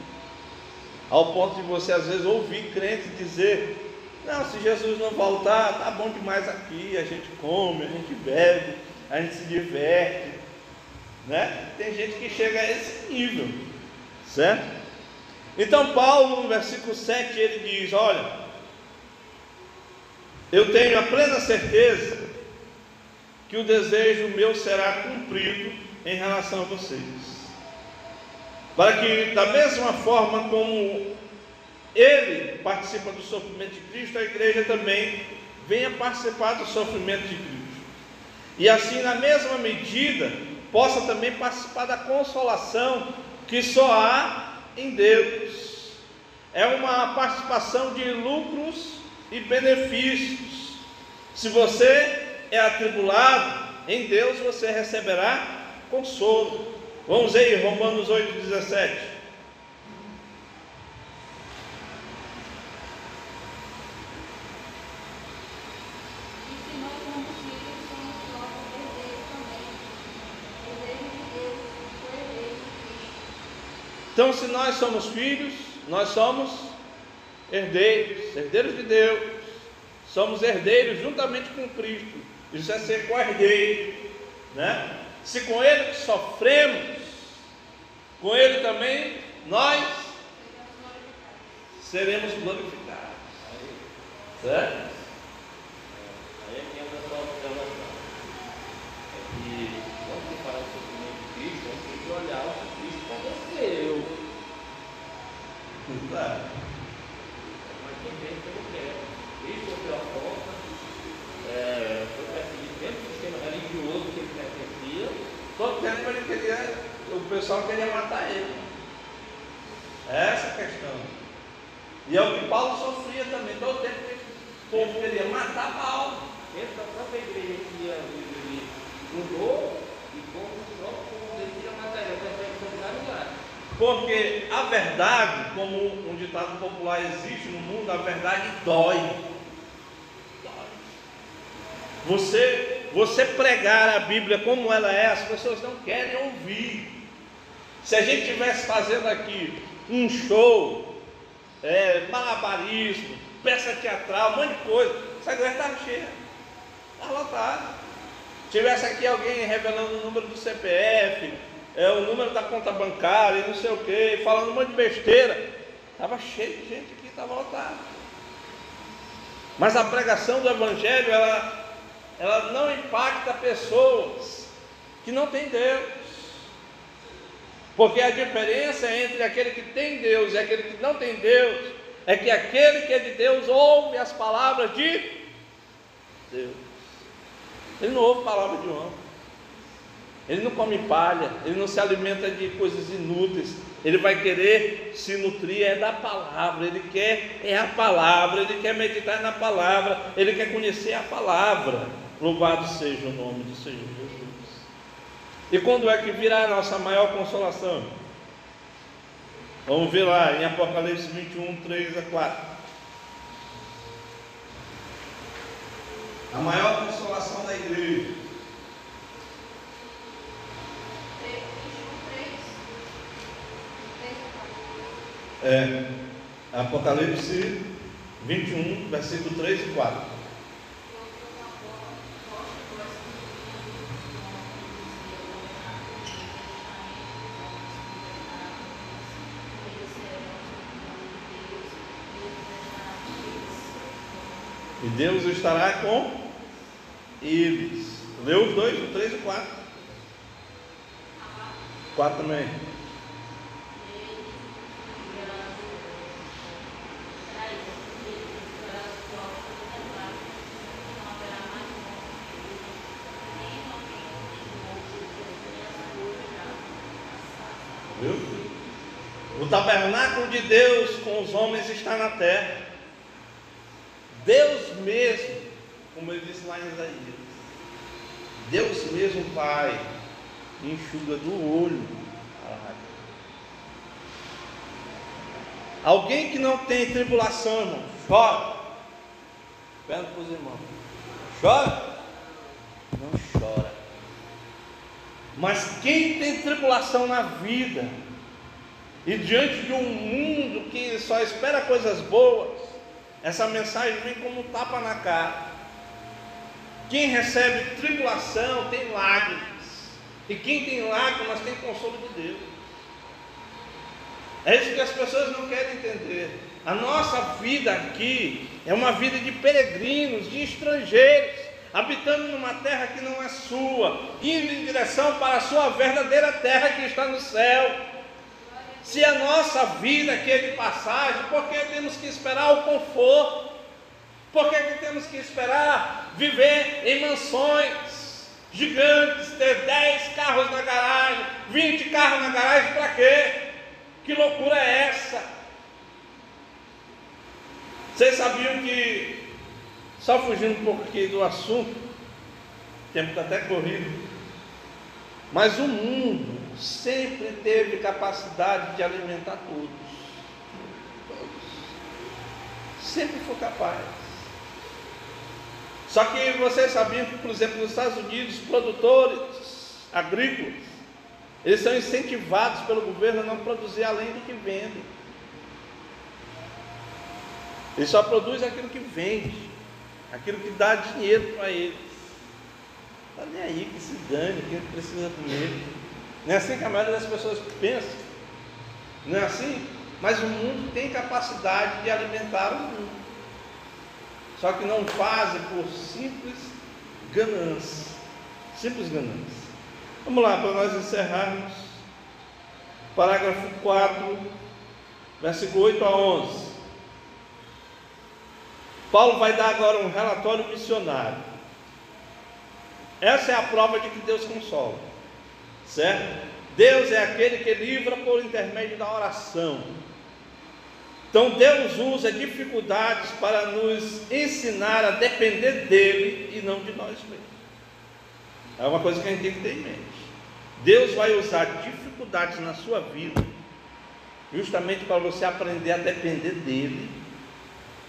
Ao ponto de você às vezes ouvir crentes dizer: Não, se Jesus não voltar, tá bom demais aqui, a gente come, a gente bebe, a gente se diverte. Né? Tem gente que chega a esse nível, certo? Então, Paulo, no versículo 7, ele diz: Olha, eu tenho a plena certeza que o desejo meu será cumprido em relação a vocês. Para que, da mesma forma como ele participa do sofrimento de Cristo, a igreja também venha participar do sofrimento de Cristo. E assim, na mesma medida, possa também participar da consolação que só há em Deus. É uma participação de lucros e benefícios. Se você é atribulado, em Deus você receberá consolo. Vamos aí, Romanos 8, 17. Então, se nós somos filhos, nós somos herdeiros, herdeiros de Deus, somos herdeiros juntamente com Cristo. Isso é ser co-herdeiro, né? Se com ele sofremos, com ele também nós seremos glorificados. Certo? Aí é que observação. É que quando se fala do sofrimento de Cristo, gente tem que olhar o que Cristo padeceu. Mas quem pensa que não quer. Cristo sofreu a conta, é, foi perseguido dentro do sistema religioso que ele pertencia. Todo tempo ele queria, o pessoal queria matar ele. Essa é a questão. E é o que Paulo sofria também. Todo tempo que o povo queria matar Paulo. Dentro da própria igreja que ia ele mudou e como o próprio povo queria matar ele. Porque a verdade, como um ditado popular existe no mundo, a verdade dói. Você você pregar a Bíblia como ela é, as pessoas não querem ouvir. Se a gente estivesse fazendo aqui um show, é, malabarismo, peça teatral, um monte de coisa, essa igreja estava cheia, estava lotada. Tivesse aqui alguém revelando o número do CPF, é, o número da conta bancária, não sei o que, falando um monte de besteira, estava cheio de gente aqui, estava lotado. Mas a pregação do Evangelho, ela ela não impacta pessoas que não têm Deus. Porque a diferença entre aquele que tem Deus e aquele que não tem Deus é que aquele que é de Deus ouve as palavras de Deus. Ele não ouve palavra de homem. Ele não come palha, ele não se alimenta de coisas inúteis. Ele vai querer se nutrir é da palavra, ele quer é a palavra, ele quer meditar na palavra, ele quer conhecer a palavra. Louvado seja o nome do Senhor. E quando é que virá a nossa maior consolação? Vamos ver lá em Apocalipse 21, 3 a 4. A maior consolação da igreja. É, Apocalipse 21, versículo 3 e 4. Deus estará com eles. Leu os dois, o três e o quatro. Quatro também. Viu? O tabernáculo de Deus com os homens está na terra. Deus mesmo, como ele disse lá em Isaías, Deus mesmo, Pai, enxuga do olho a lágrima. Alguém que não tem tribulação, irmão, chora. Pergunta para os irmãos: chora? Não chora. Mas quem tem tribulação na vida, e diante de um mundo que só espera coisas boas, essa mensagem vem como um tapa na cara. Quem recebe tribulação tem lágrimas. E quem tem lágrimas tem consolo de Deus. É isso que as pessoas não querem entender. A nossa vida aqui é uma vida de peregrinos, de estrangeiros, habitando numa terra que não é sua, indo em direção para a sua verdadeira terra que está no céu. Se a nossa vida aqui é de passagem, por que temos que esperar o conforto? Por que, que temos que esperar viver em mansões gigantes, ter 10 carros na garagem, 20 carros na garagem, para quê? Que loucura é essa? Vocês sabiam que, só fugindo um pouco aqui do assunto, o tempo está até corrido, mas o mundo sempre teve capacidade de alimentar todos. Todos. Sempre foi capaz. Só que vocês sabiam que, por exemplo, nos Estados Unidos, produtores agrícolas, eles são incentivados pelo governo a não produzir além do que vendem. Eles só produzem aquilo que vende, aquilo que dá dinheiro para eles. Está nem aí que se dane, quem precisa comer. Não é assim que a maioria das pessoas pensa. Não é assim? Mas o mundo tem capacidade de alimentar o mundo. Só que não fazem por simples ganância. Simples ganância. Vamos lá, para nós encerrarmos. Parágrafo 4, versículo 8 a 11. Paulo vai dar agora um relatório missionário. Essa é a prova de que Deus consola certo? Deus é aquele que livra por intermédio da oração. Então Deus usa dificuldades para nos ensinar a depender dele e não de nós mesmos. É uma coisa que a gente tem que ter em mente. Deus vai usar dificuldades na sua vida, justamente para você aprender a depender dele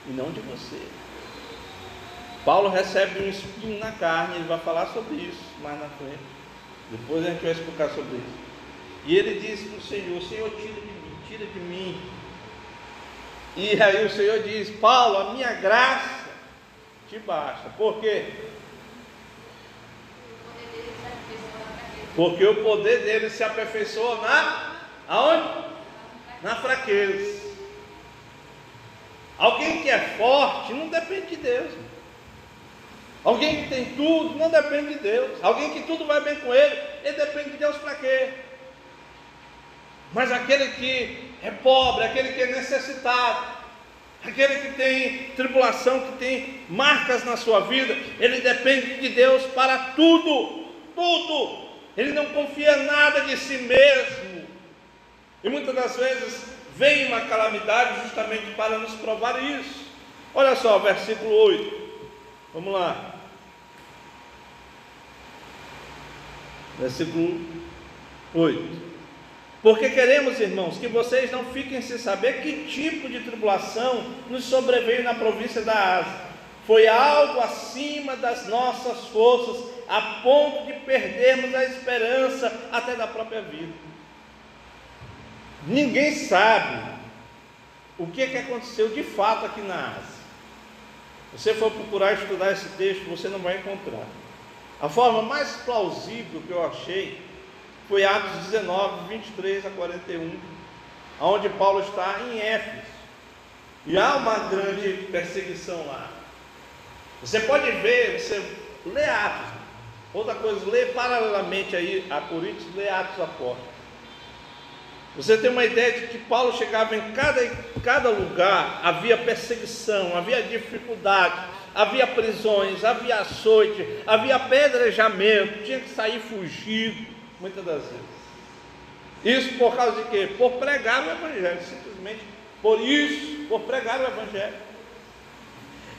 e não de você. Paulo recebe um espinho na carne, ele vai falar sobre isso mais na frente. Depois a gente vai explicar sobre isso. E ele disse para o Senhor: Senhor, tira de mim, tira de mim. E aí o Senhor diz: Paulo, a minha graça te basta. Por quê? Porque o poder dele se aperfeiçoa na aonde? Na fraqueza. Alguém que é forte não depende de Deus. Alguém que tem tudo não depende de Deus. Alguém que tudo vai bem com ele, ele depende de Deus para quê? Mas aquele que é pobre, aquele que é necessitado, aquele que tem tribulação, que tem marcas na sua vida, ele depende de Deus para tudo, tudo. Ele não confia nada de si mesmo. E muitas das vezes vem uma calamidade justamente para nos provar isso. Olha só, versículo 8. Vamos lá. Versículo 8. Porque queremos, irmãos, que vocês não fiquem sem saber que tipo de tribulação nos sobreveio na província da Ásia. Foi algo acima das nossas forças, a ponto de perdermos a esperança até da própria vida. Ninguém sabe o que, que aconteceu de fato aqui na Ásia. Você for procurar estudar esse texto, você não vai encontrar. A forma mais plausível que eu achei foi Atos 19, 23 a 41, onde Paulo está em Éfeso. E há uma grande perseguição lá. Você pode ver, você lê Atos. Outra coisa, lê paralelamente aí a Coríntios, lê Atos Apóstolos. Você tem uma ideia de que Paulo chegava em cada, cada lugar, havia perseguição, havia dificuldade, havia prisões, havia açoite, havia apedrejamento, tinha que sair fugido muitas das vezes. Isso por causa de quê? Por pregar o Evangelho, simplesmente por isso, por pregar o Evangelho.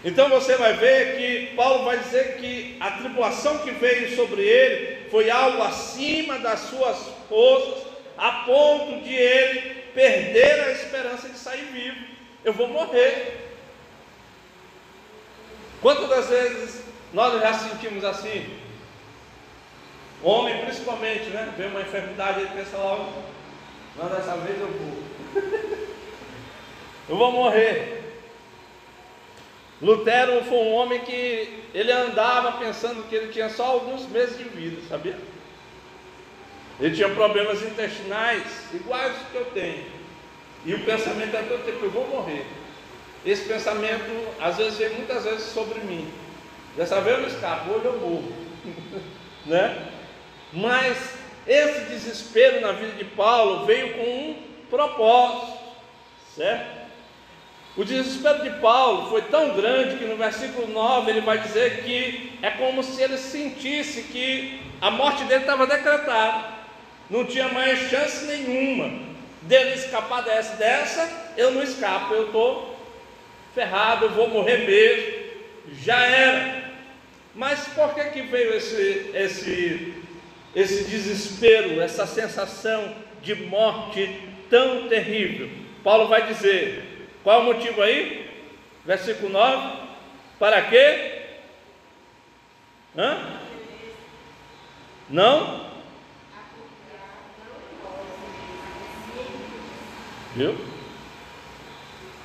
Então você vai ver que Paulo vai dizer que a tribulação que veio sobre ele foi algo acima das suas forças, a ponto de ele perder a esperança de sair vivo. Eu vou morrer. Quantas das vezes nós já sentimos assim? Homem principalmente, né? Vê uma enfermidade, ele pensa logo, não, dessa vez eu vou. eu vou morrer. Lutero foi um homem que ele andava pensando que ele tinha só alguns meses de vida, sabia? Ele tinha problemas intestinais iguais que eu tenho. E o pensamento era todo tempo, eu vou morrer. Esse pensamento às vezes vem muitas vezes sobre mim. Dessa vez eu escapo, hoje eu morro. né? Mas esse desespero na vida de Paulo veio com um propósito, certo? O desespero de Paulo foi tão grande que no versículo 9 ele vai dizer que é como se ele sentisse que a morte dele estava decretada, não tinha mais chance nenhuma dele escapar dessa. Dessa eu não escapo, eu estou ferrado, eu vou morrer mesmo, já era. Mas por que, que veio esse, esse esse desespero, essa sensação de morte tão terrível. Paulo vai dizer: qual é o motivo aí? Versículo 9: para quê? Hã? Não? Viu?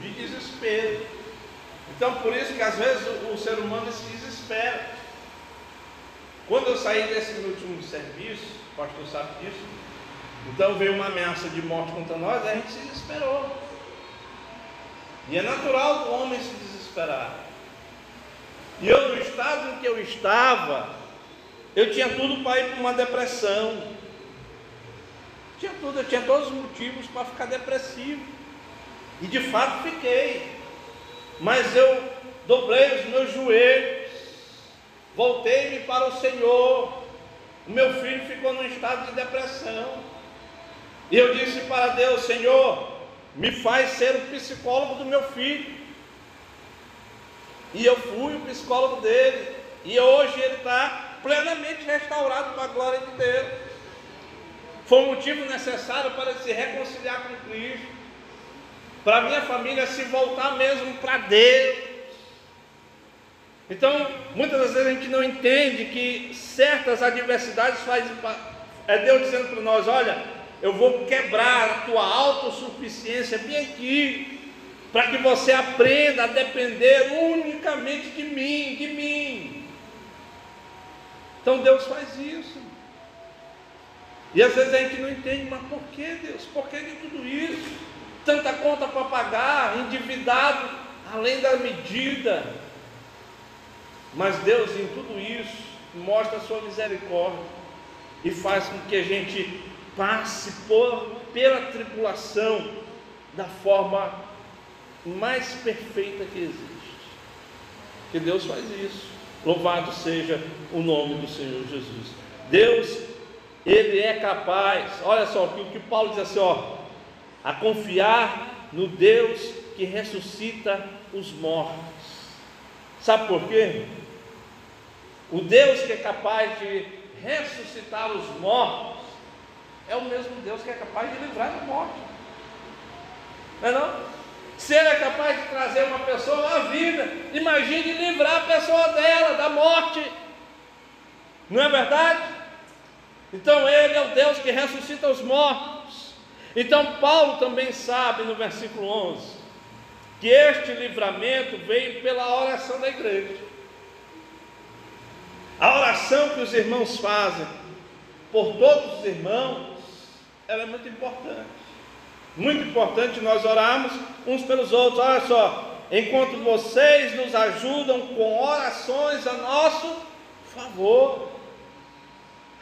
de desespero. Então, por isso que às vezes o, o, ser humano se desespera. Quando eu saí desse último serviço, o pastor sabe disso, então veio uma ameaça de morte contra nós, a gente se desesperou. E é natural do homem se desesperar. E eu, no estado em que eu estava, eu tinha tudo para ir para uma depressão. Tinha tudo, eu tinha todos os motivos para ficar depressivo. E de fato fiquei. Mas eu dobrei os meus joelhos, voltei-me para o Senhor. O meu filho ficou num estado de depressão. E eu disse para Deus: Senhor, me faz ser o psicólogo do meu filho. E eu fui o psicólogo dele. E hoje ele está plenamente restaurado para a glória de Deus. Foi um motivo necessário para se reconciliar com Cristo. Para minha família se voltar mesmo para Deus. Então, muitas das vezes a gente não entende que certas adversidades fazem. É Deus dizendo para nós: olha, eu vou quebrar a tua autossuficiência bem aqui, para que você aprenda a depender unicamente de mim, de mim. Então Deus faz isso. E às vezes a gente não entende, mas por que Deus? Por que de tudo isso? Tanta conta para pagar, endividado além da medida. Mas Deus em tudo isso mostra a sua misericórdia e faz com que a gente passe por, pela tribulação da forma mais perfeita que existe. Que Deus faz isso. Louvado seja o nome do Senhor Jesus. Deus, Ele é capaz, olha só o que Paulo diz assim: ó, a confiar no Deus que ressuscita os mortos. Sabe por quê? O Deus que é capaz de ressuscitar os mortos é o mesmo Deus que é capaz de livrar da morte. Não é não? Se ele é capaz de trazer uma pessoa à vida, imagine livrar a pessoa dela da morte. Não é verdade? Então ele é o Deus que ressuscita os mortos. Então Paulo também sabe no versículo 11 que este livramento veio pela oração da igreja. A oração que os irmãos fazem por todos os irmãos ela é muito importante. Muito importante nós orarmos uns pelos outros. Olha só, enquanto vocês nos ajudam com orações a nosso favor.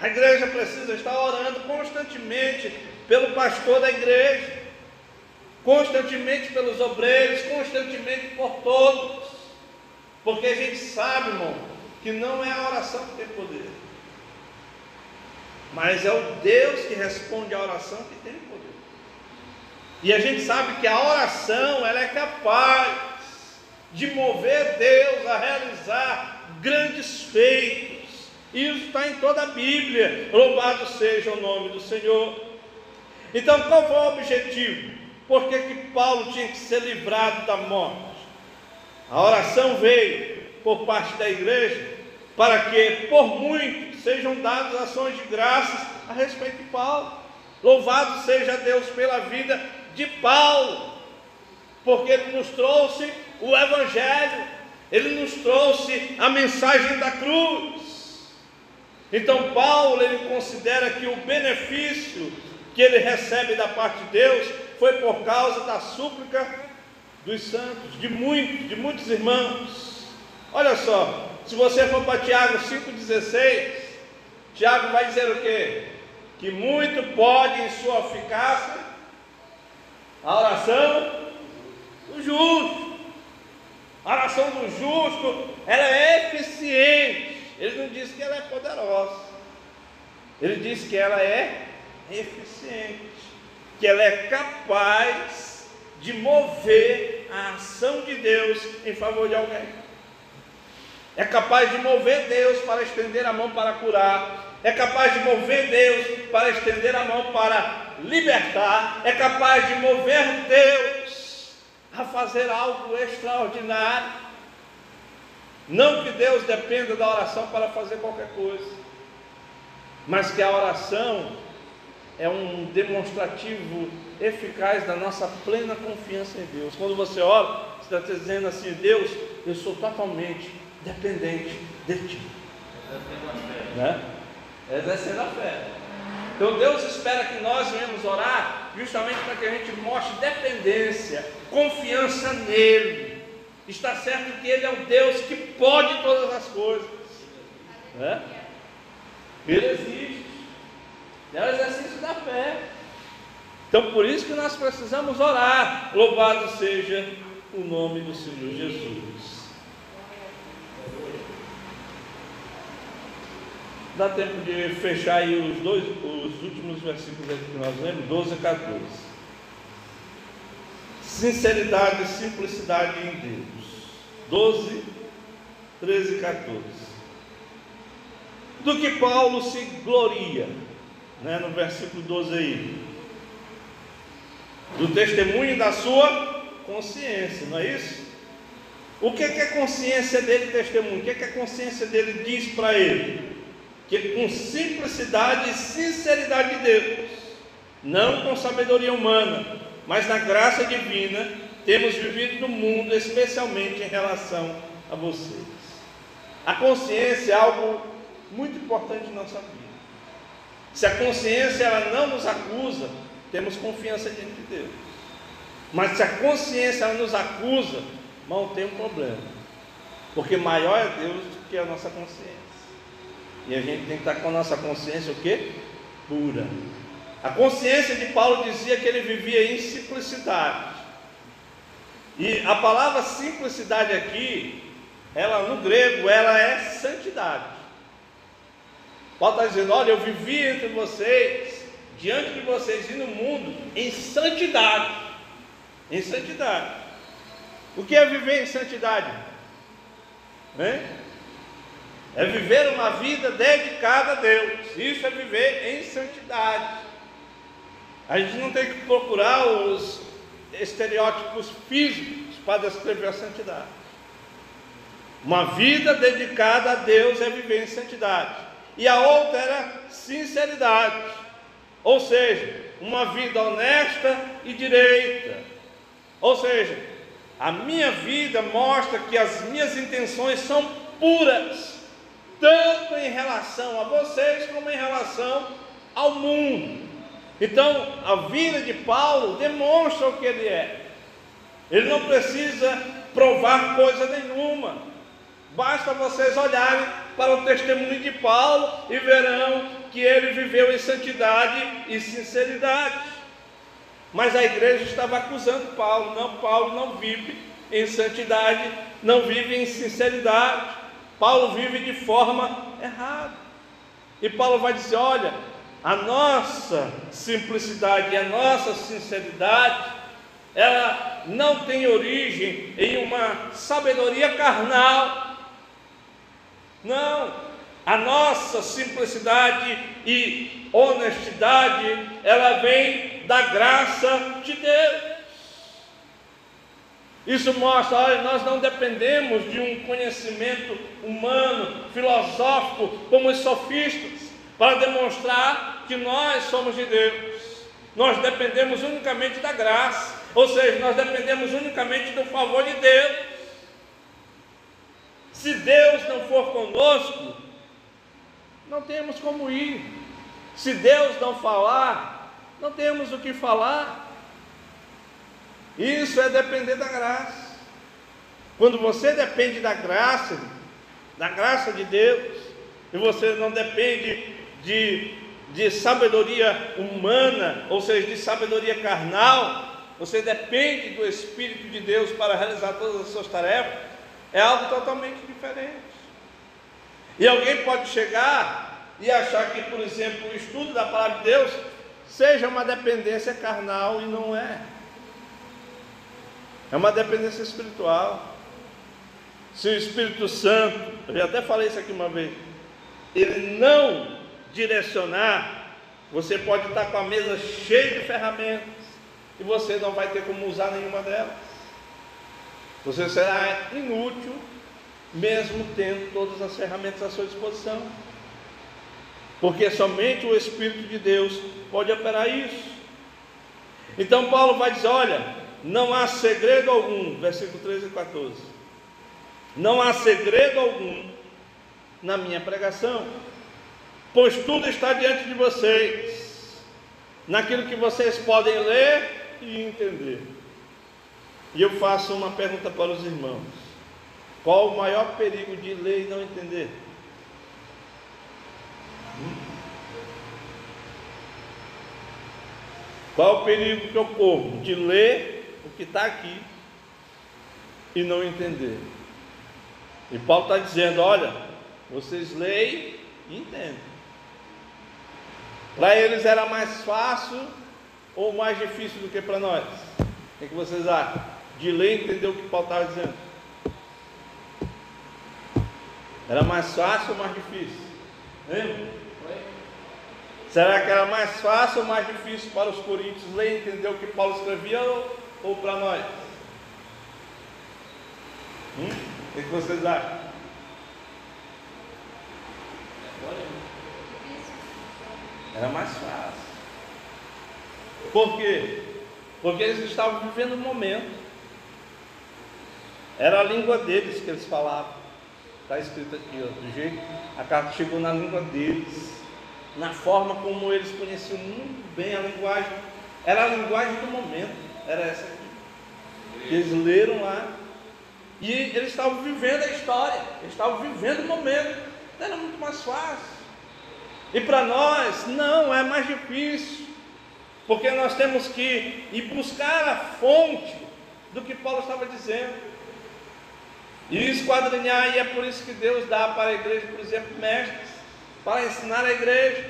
A igreja precisa estar orando constantemente pelo pastor da igreja, constantemente pelos obreiros, constantemente por todos, porque a gente sabe, irmão, que não é a oração que tem poder, mas é o Deus que responde à oração que tem poder. E a gente sabe que a oração ela é capaz de mover Deus a realizar grandes feitos. Isso está em toda a Bíblia. Louvado seja o nome do Senhor. Então, qual foi o objetivo? Por que, que Paulo tinha que ser livrado da morte? A oração veio por parte da igreja para que, por muito, sejam dadas ações de graças a respeito de Paulo. Louvado seja Deus pela vida de Paulo, porque ele nos trouxe o Evangelho, ele nos trouxe a mensagem da cruz. Então, Paulo ele considera que o benefício que ele recebe da parte de Deus foi por causa da súplica dos santos, de muitos, de muitos irmãos. Olha só, se você for para Tiago 5,16, Tiago vai dizer o quê? Que muito pode em sua eficácia a oração do justo. A oração do justo, ela é eficiente. Ele não diz que ela é poderosa. Ele diz que ela é eficiente, que ela é capaz de mover a ação de Deus em favor de alguém. É capaz de mover Deus para estender a mão para curar, é capaz de mover Deus para estender a mão para libertar, é capaz de mover Deus a fazer algo extraordinário. Não que Deus dependa da oração para fazer qualquer coisa, mas que a oração é um demonstrativo eficaz da nossa plena confiança em Deus. Quando você ora, você está dizendo assim: Deus, eu sou totalmente dependente de Ti. Né? exercendo a fé. Então Deus espera que nós venhamos orar justamente para que a gente mostre dependência, confiança nele. Está certo que Ele é o Deus que pode todas as coisas. Né? Ele existe. É o exercício da fé. Então por isso que nós precisamos orar. Louvado seja o nome do Senhor Jesus. Dá tempo de fechar aí os dois, os últimos versículos que nós lemos, 12 e 14. Sinceridade e simplicidade em Deus. 12, 13 e 14. Do que Paulo se gloria, né, no versículo 12 aí. Do testemunho da sua consciência, não é isso? O que, é que a consciência dele testemunha? O que, é que a consciência dele diz para ele? Que com simplicidade e sinceridade de Deus, não com sabedoria humana, mas na graça divina, temos vivido no mundo, especialmente em relação a vocês. A consciência é algo muito importante na nossa vida. Se a consciência ela não nos acusa, temos confiança diante de Deus. Mas se a consciência ela nos acusa, não tem um problema. Porque maior é Deus do que a nossa consciência. E a gente tem que estar com a nossa consciência o quê? Pura. A consciência de Paulo dizia que ele vivia em simplicidade. E a palavra simplicidade aqui, ela no grego, ela é santidade. Paulo está dizendo: olha, eu vivi entre vocês, diante de vocês e no mundo, em santidade. Em santidade. O que é viver em santidade? Hein? É viver uma vida dedicada a Deus. Isso é viver em santidade. A gente não tem que procurar os estereótipos físicos para descrever a santidade. Uma vida dedicada a Deus é viver em santidade. E a outra era sinceridade. Ou seja, uma vida honesta e direita. Ou seja, a minha vida mostra que as minhas intenções são puras, tanto em relação a vocês como em relação ao mundo. Então, a vida de Paulo demonstra o que ele é. Ele não precisa provar coisa nenhuma. Basta vocês olharem para o testemunho de Paulo e verão que ele viveu em santidade e sinceridade. Mas a igreja estava acusando Paulo. Não, Paulo não vive em santidade, não vive em sinceridade. Paulo vive de forma errada. E Paulo vai dizer: olha, a nossa simplicidade e a nossa sinceridade, ela não tem origem em uma sabedoria carnal. Não, a nossa simplicidade e honestidade, ela vem da graça de Deus. Isso mostra, olha, nós não dependemos de um conhecimento humano, filosófico, como os sofistas para demonstrar que nós somos de Deus. Nós dependemos unicamente da graça, ou seja, nós dependemos unicamente do favor de Deus. Se Deus não for conosco, não temos como ir. Se Deus não falar, não temos o que falar. Isso é depender da graça. Quando você depende da graça, da graça de Deus, e você não depende de, de sabedoria humana, ou seja, de sabedoria carnal, você depende do Espírito de Deus para realizar todas as suas tarefas, é algo totalmente diferente. E alguém pode chegar e achar que, por exemplo, o estudo da palavra de Deus seja uma dependência carnal e não é. É uma dependência espiritual. Se o Espírito Santo, eu já até falei isso aqui uma vez, ele não direcionar, você pode estar com a mesa cheia de ferramentas e você não vai ter como usar nenhuma delas. Você será inútil, mesmo tendo todas as ferramentas à sua disposição. Porque somente o Espírito de Deus pode operar isso. Então Paulo vai dizer: olha, não há segredo algum, versículo 13 e 14. Não há segredo algum na minha pregação pois tudo está diante de vocês, naquilo que vocês podem ler e entender. E eu faço uma pergunta para os irmãos: qual o maior perigo de ler e não entender? Qual o perigo que eu corro de ler o que está aqui e não entender? E Paulo está dizendo: olha, vocês leem entendem. Para eles era mais fácil ou mais difícil do que para nós? O que vocês acham? De ler e entender o que Paulo estava dizendo. Era mais fácil ou mais difícil? Lembra? Será que era mais fácil ou mais difícil para os coríntios ler e entender o que Paulo escrevia ou, ou para nós? Hum? O que vocês acham? Era mais fácil. Por quê? Porque eles estavam vivendo um momento. Era a língua deles que eles falavam. Está escrito aqui, ó, do jeito. A carta chegou na língua deles. Na forma como eles conheciam muito bem a linguagem. Era a linguagem do momento. Era essa aqui. Eles leram lá. E eles estavam vivendo a história. Eles estavam vivendo o momento. Era muito mais fácil. E para nós, não, é mais difícil, porque nós temos que ir buscar a fonte do que Paulo estava dizendo, e esquadrinhar, e é por isso que Deus dá para a igreja, por exemplo, mestres, para ensinar a igreja,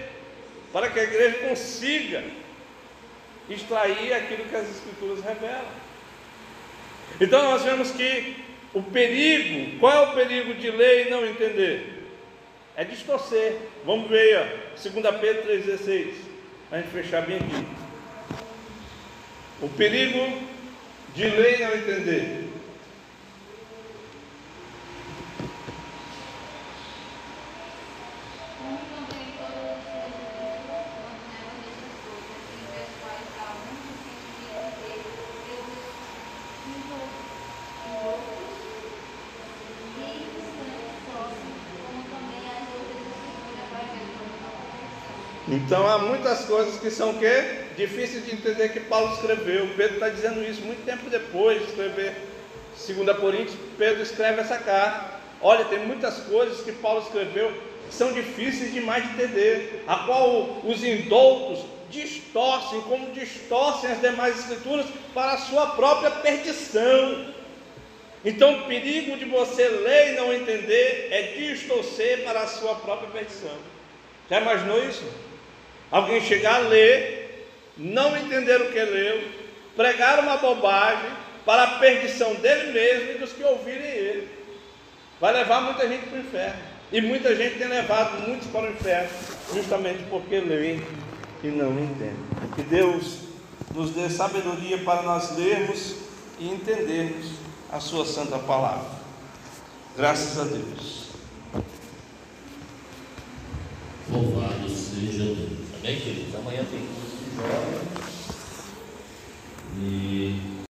para que a igreja consiga extrair aquilo que as Escrituras revelam. Então nós vemos que o perigo, qual é o perigo de ler e não entender? é distorcer. Vamos ver ó, 2 Pedro 3,16, para a gente fechar bem aqui. O perigo de ler e não entender. Então há muitas coisas que são que difíceis de entender que Paulo escreveu. Pedro está dizendo isso muito tempo depois de escrever 2 Coríntios. Pedro escreve essa carta. Olha, tem muitas coisas que Paulo escreveu que são difíceis demais de entender, a qual os indoutos distorcem, como distorcem as demais escrituras para a sua própria perdição. Então, o perigo de você ler e não entender é distorcer para a sua própria perdição. Já imaginou isso? Alguém chegar a ler, não entender o que leu, pregar uma bobagem para a perdição dele mesmo e dos que ouvirem ele. Vai levar muita gente para o inferno. E muita gente tem levado muitos para o inferno, justamente porque leem e não entendem. Que Deus nos dê sabedoria para nós lermos e entendermos a Sua Santa Palavra. Graças a Deus. Louvado seja Deus. Amém, queridos? Amanhã tem curso de jovens. E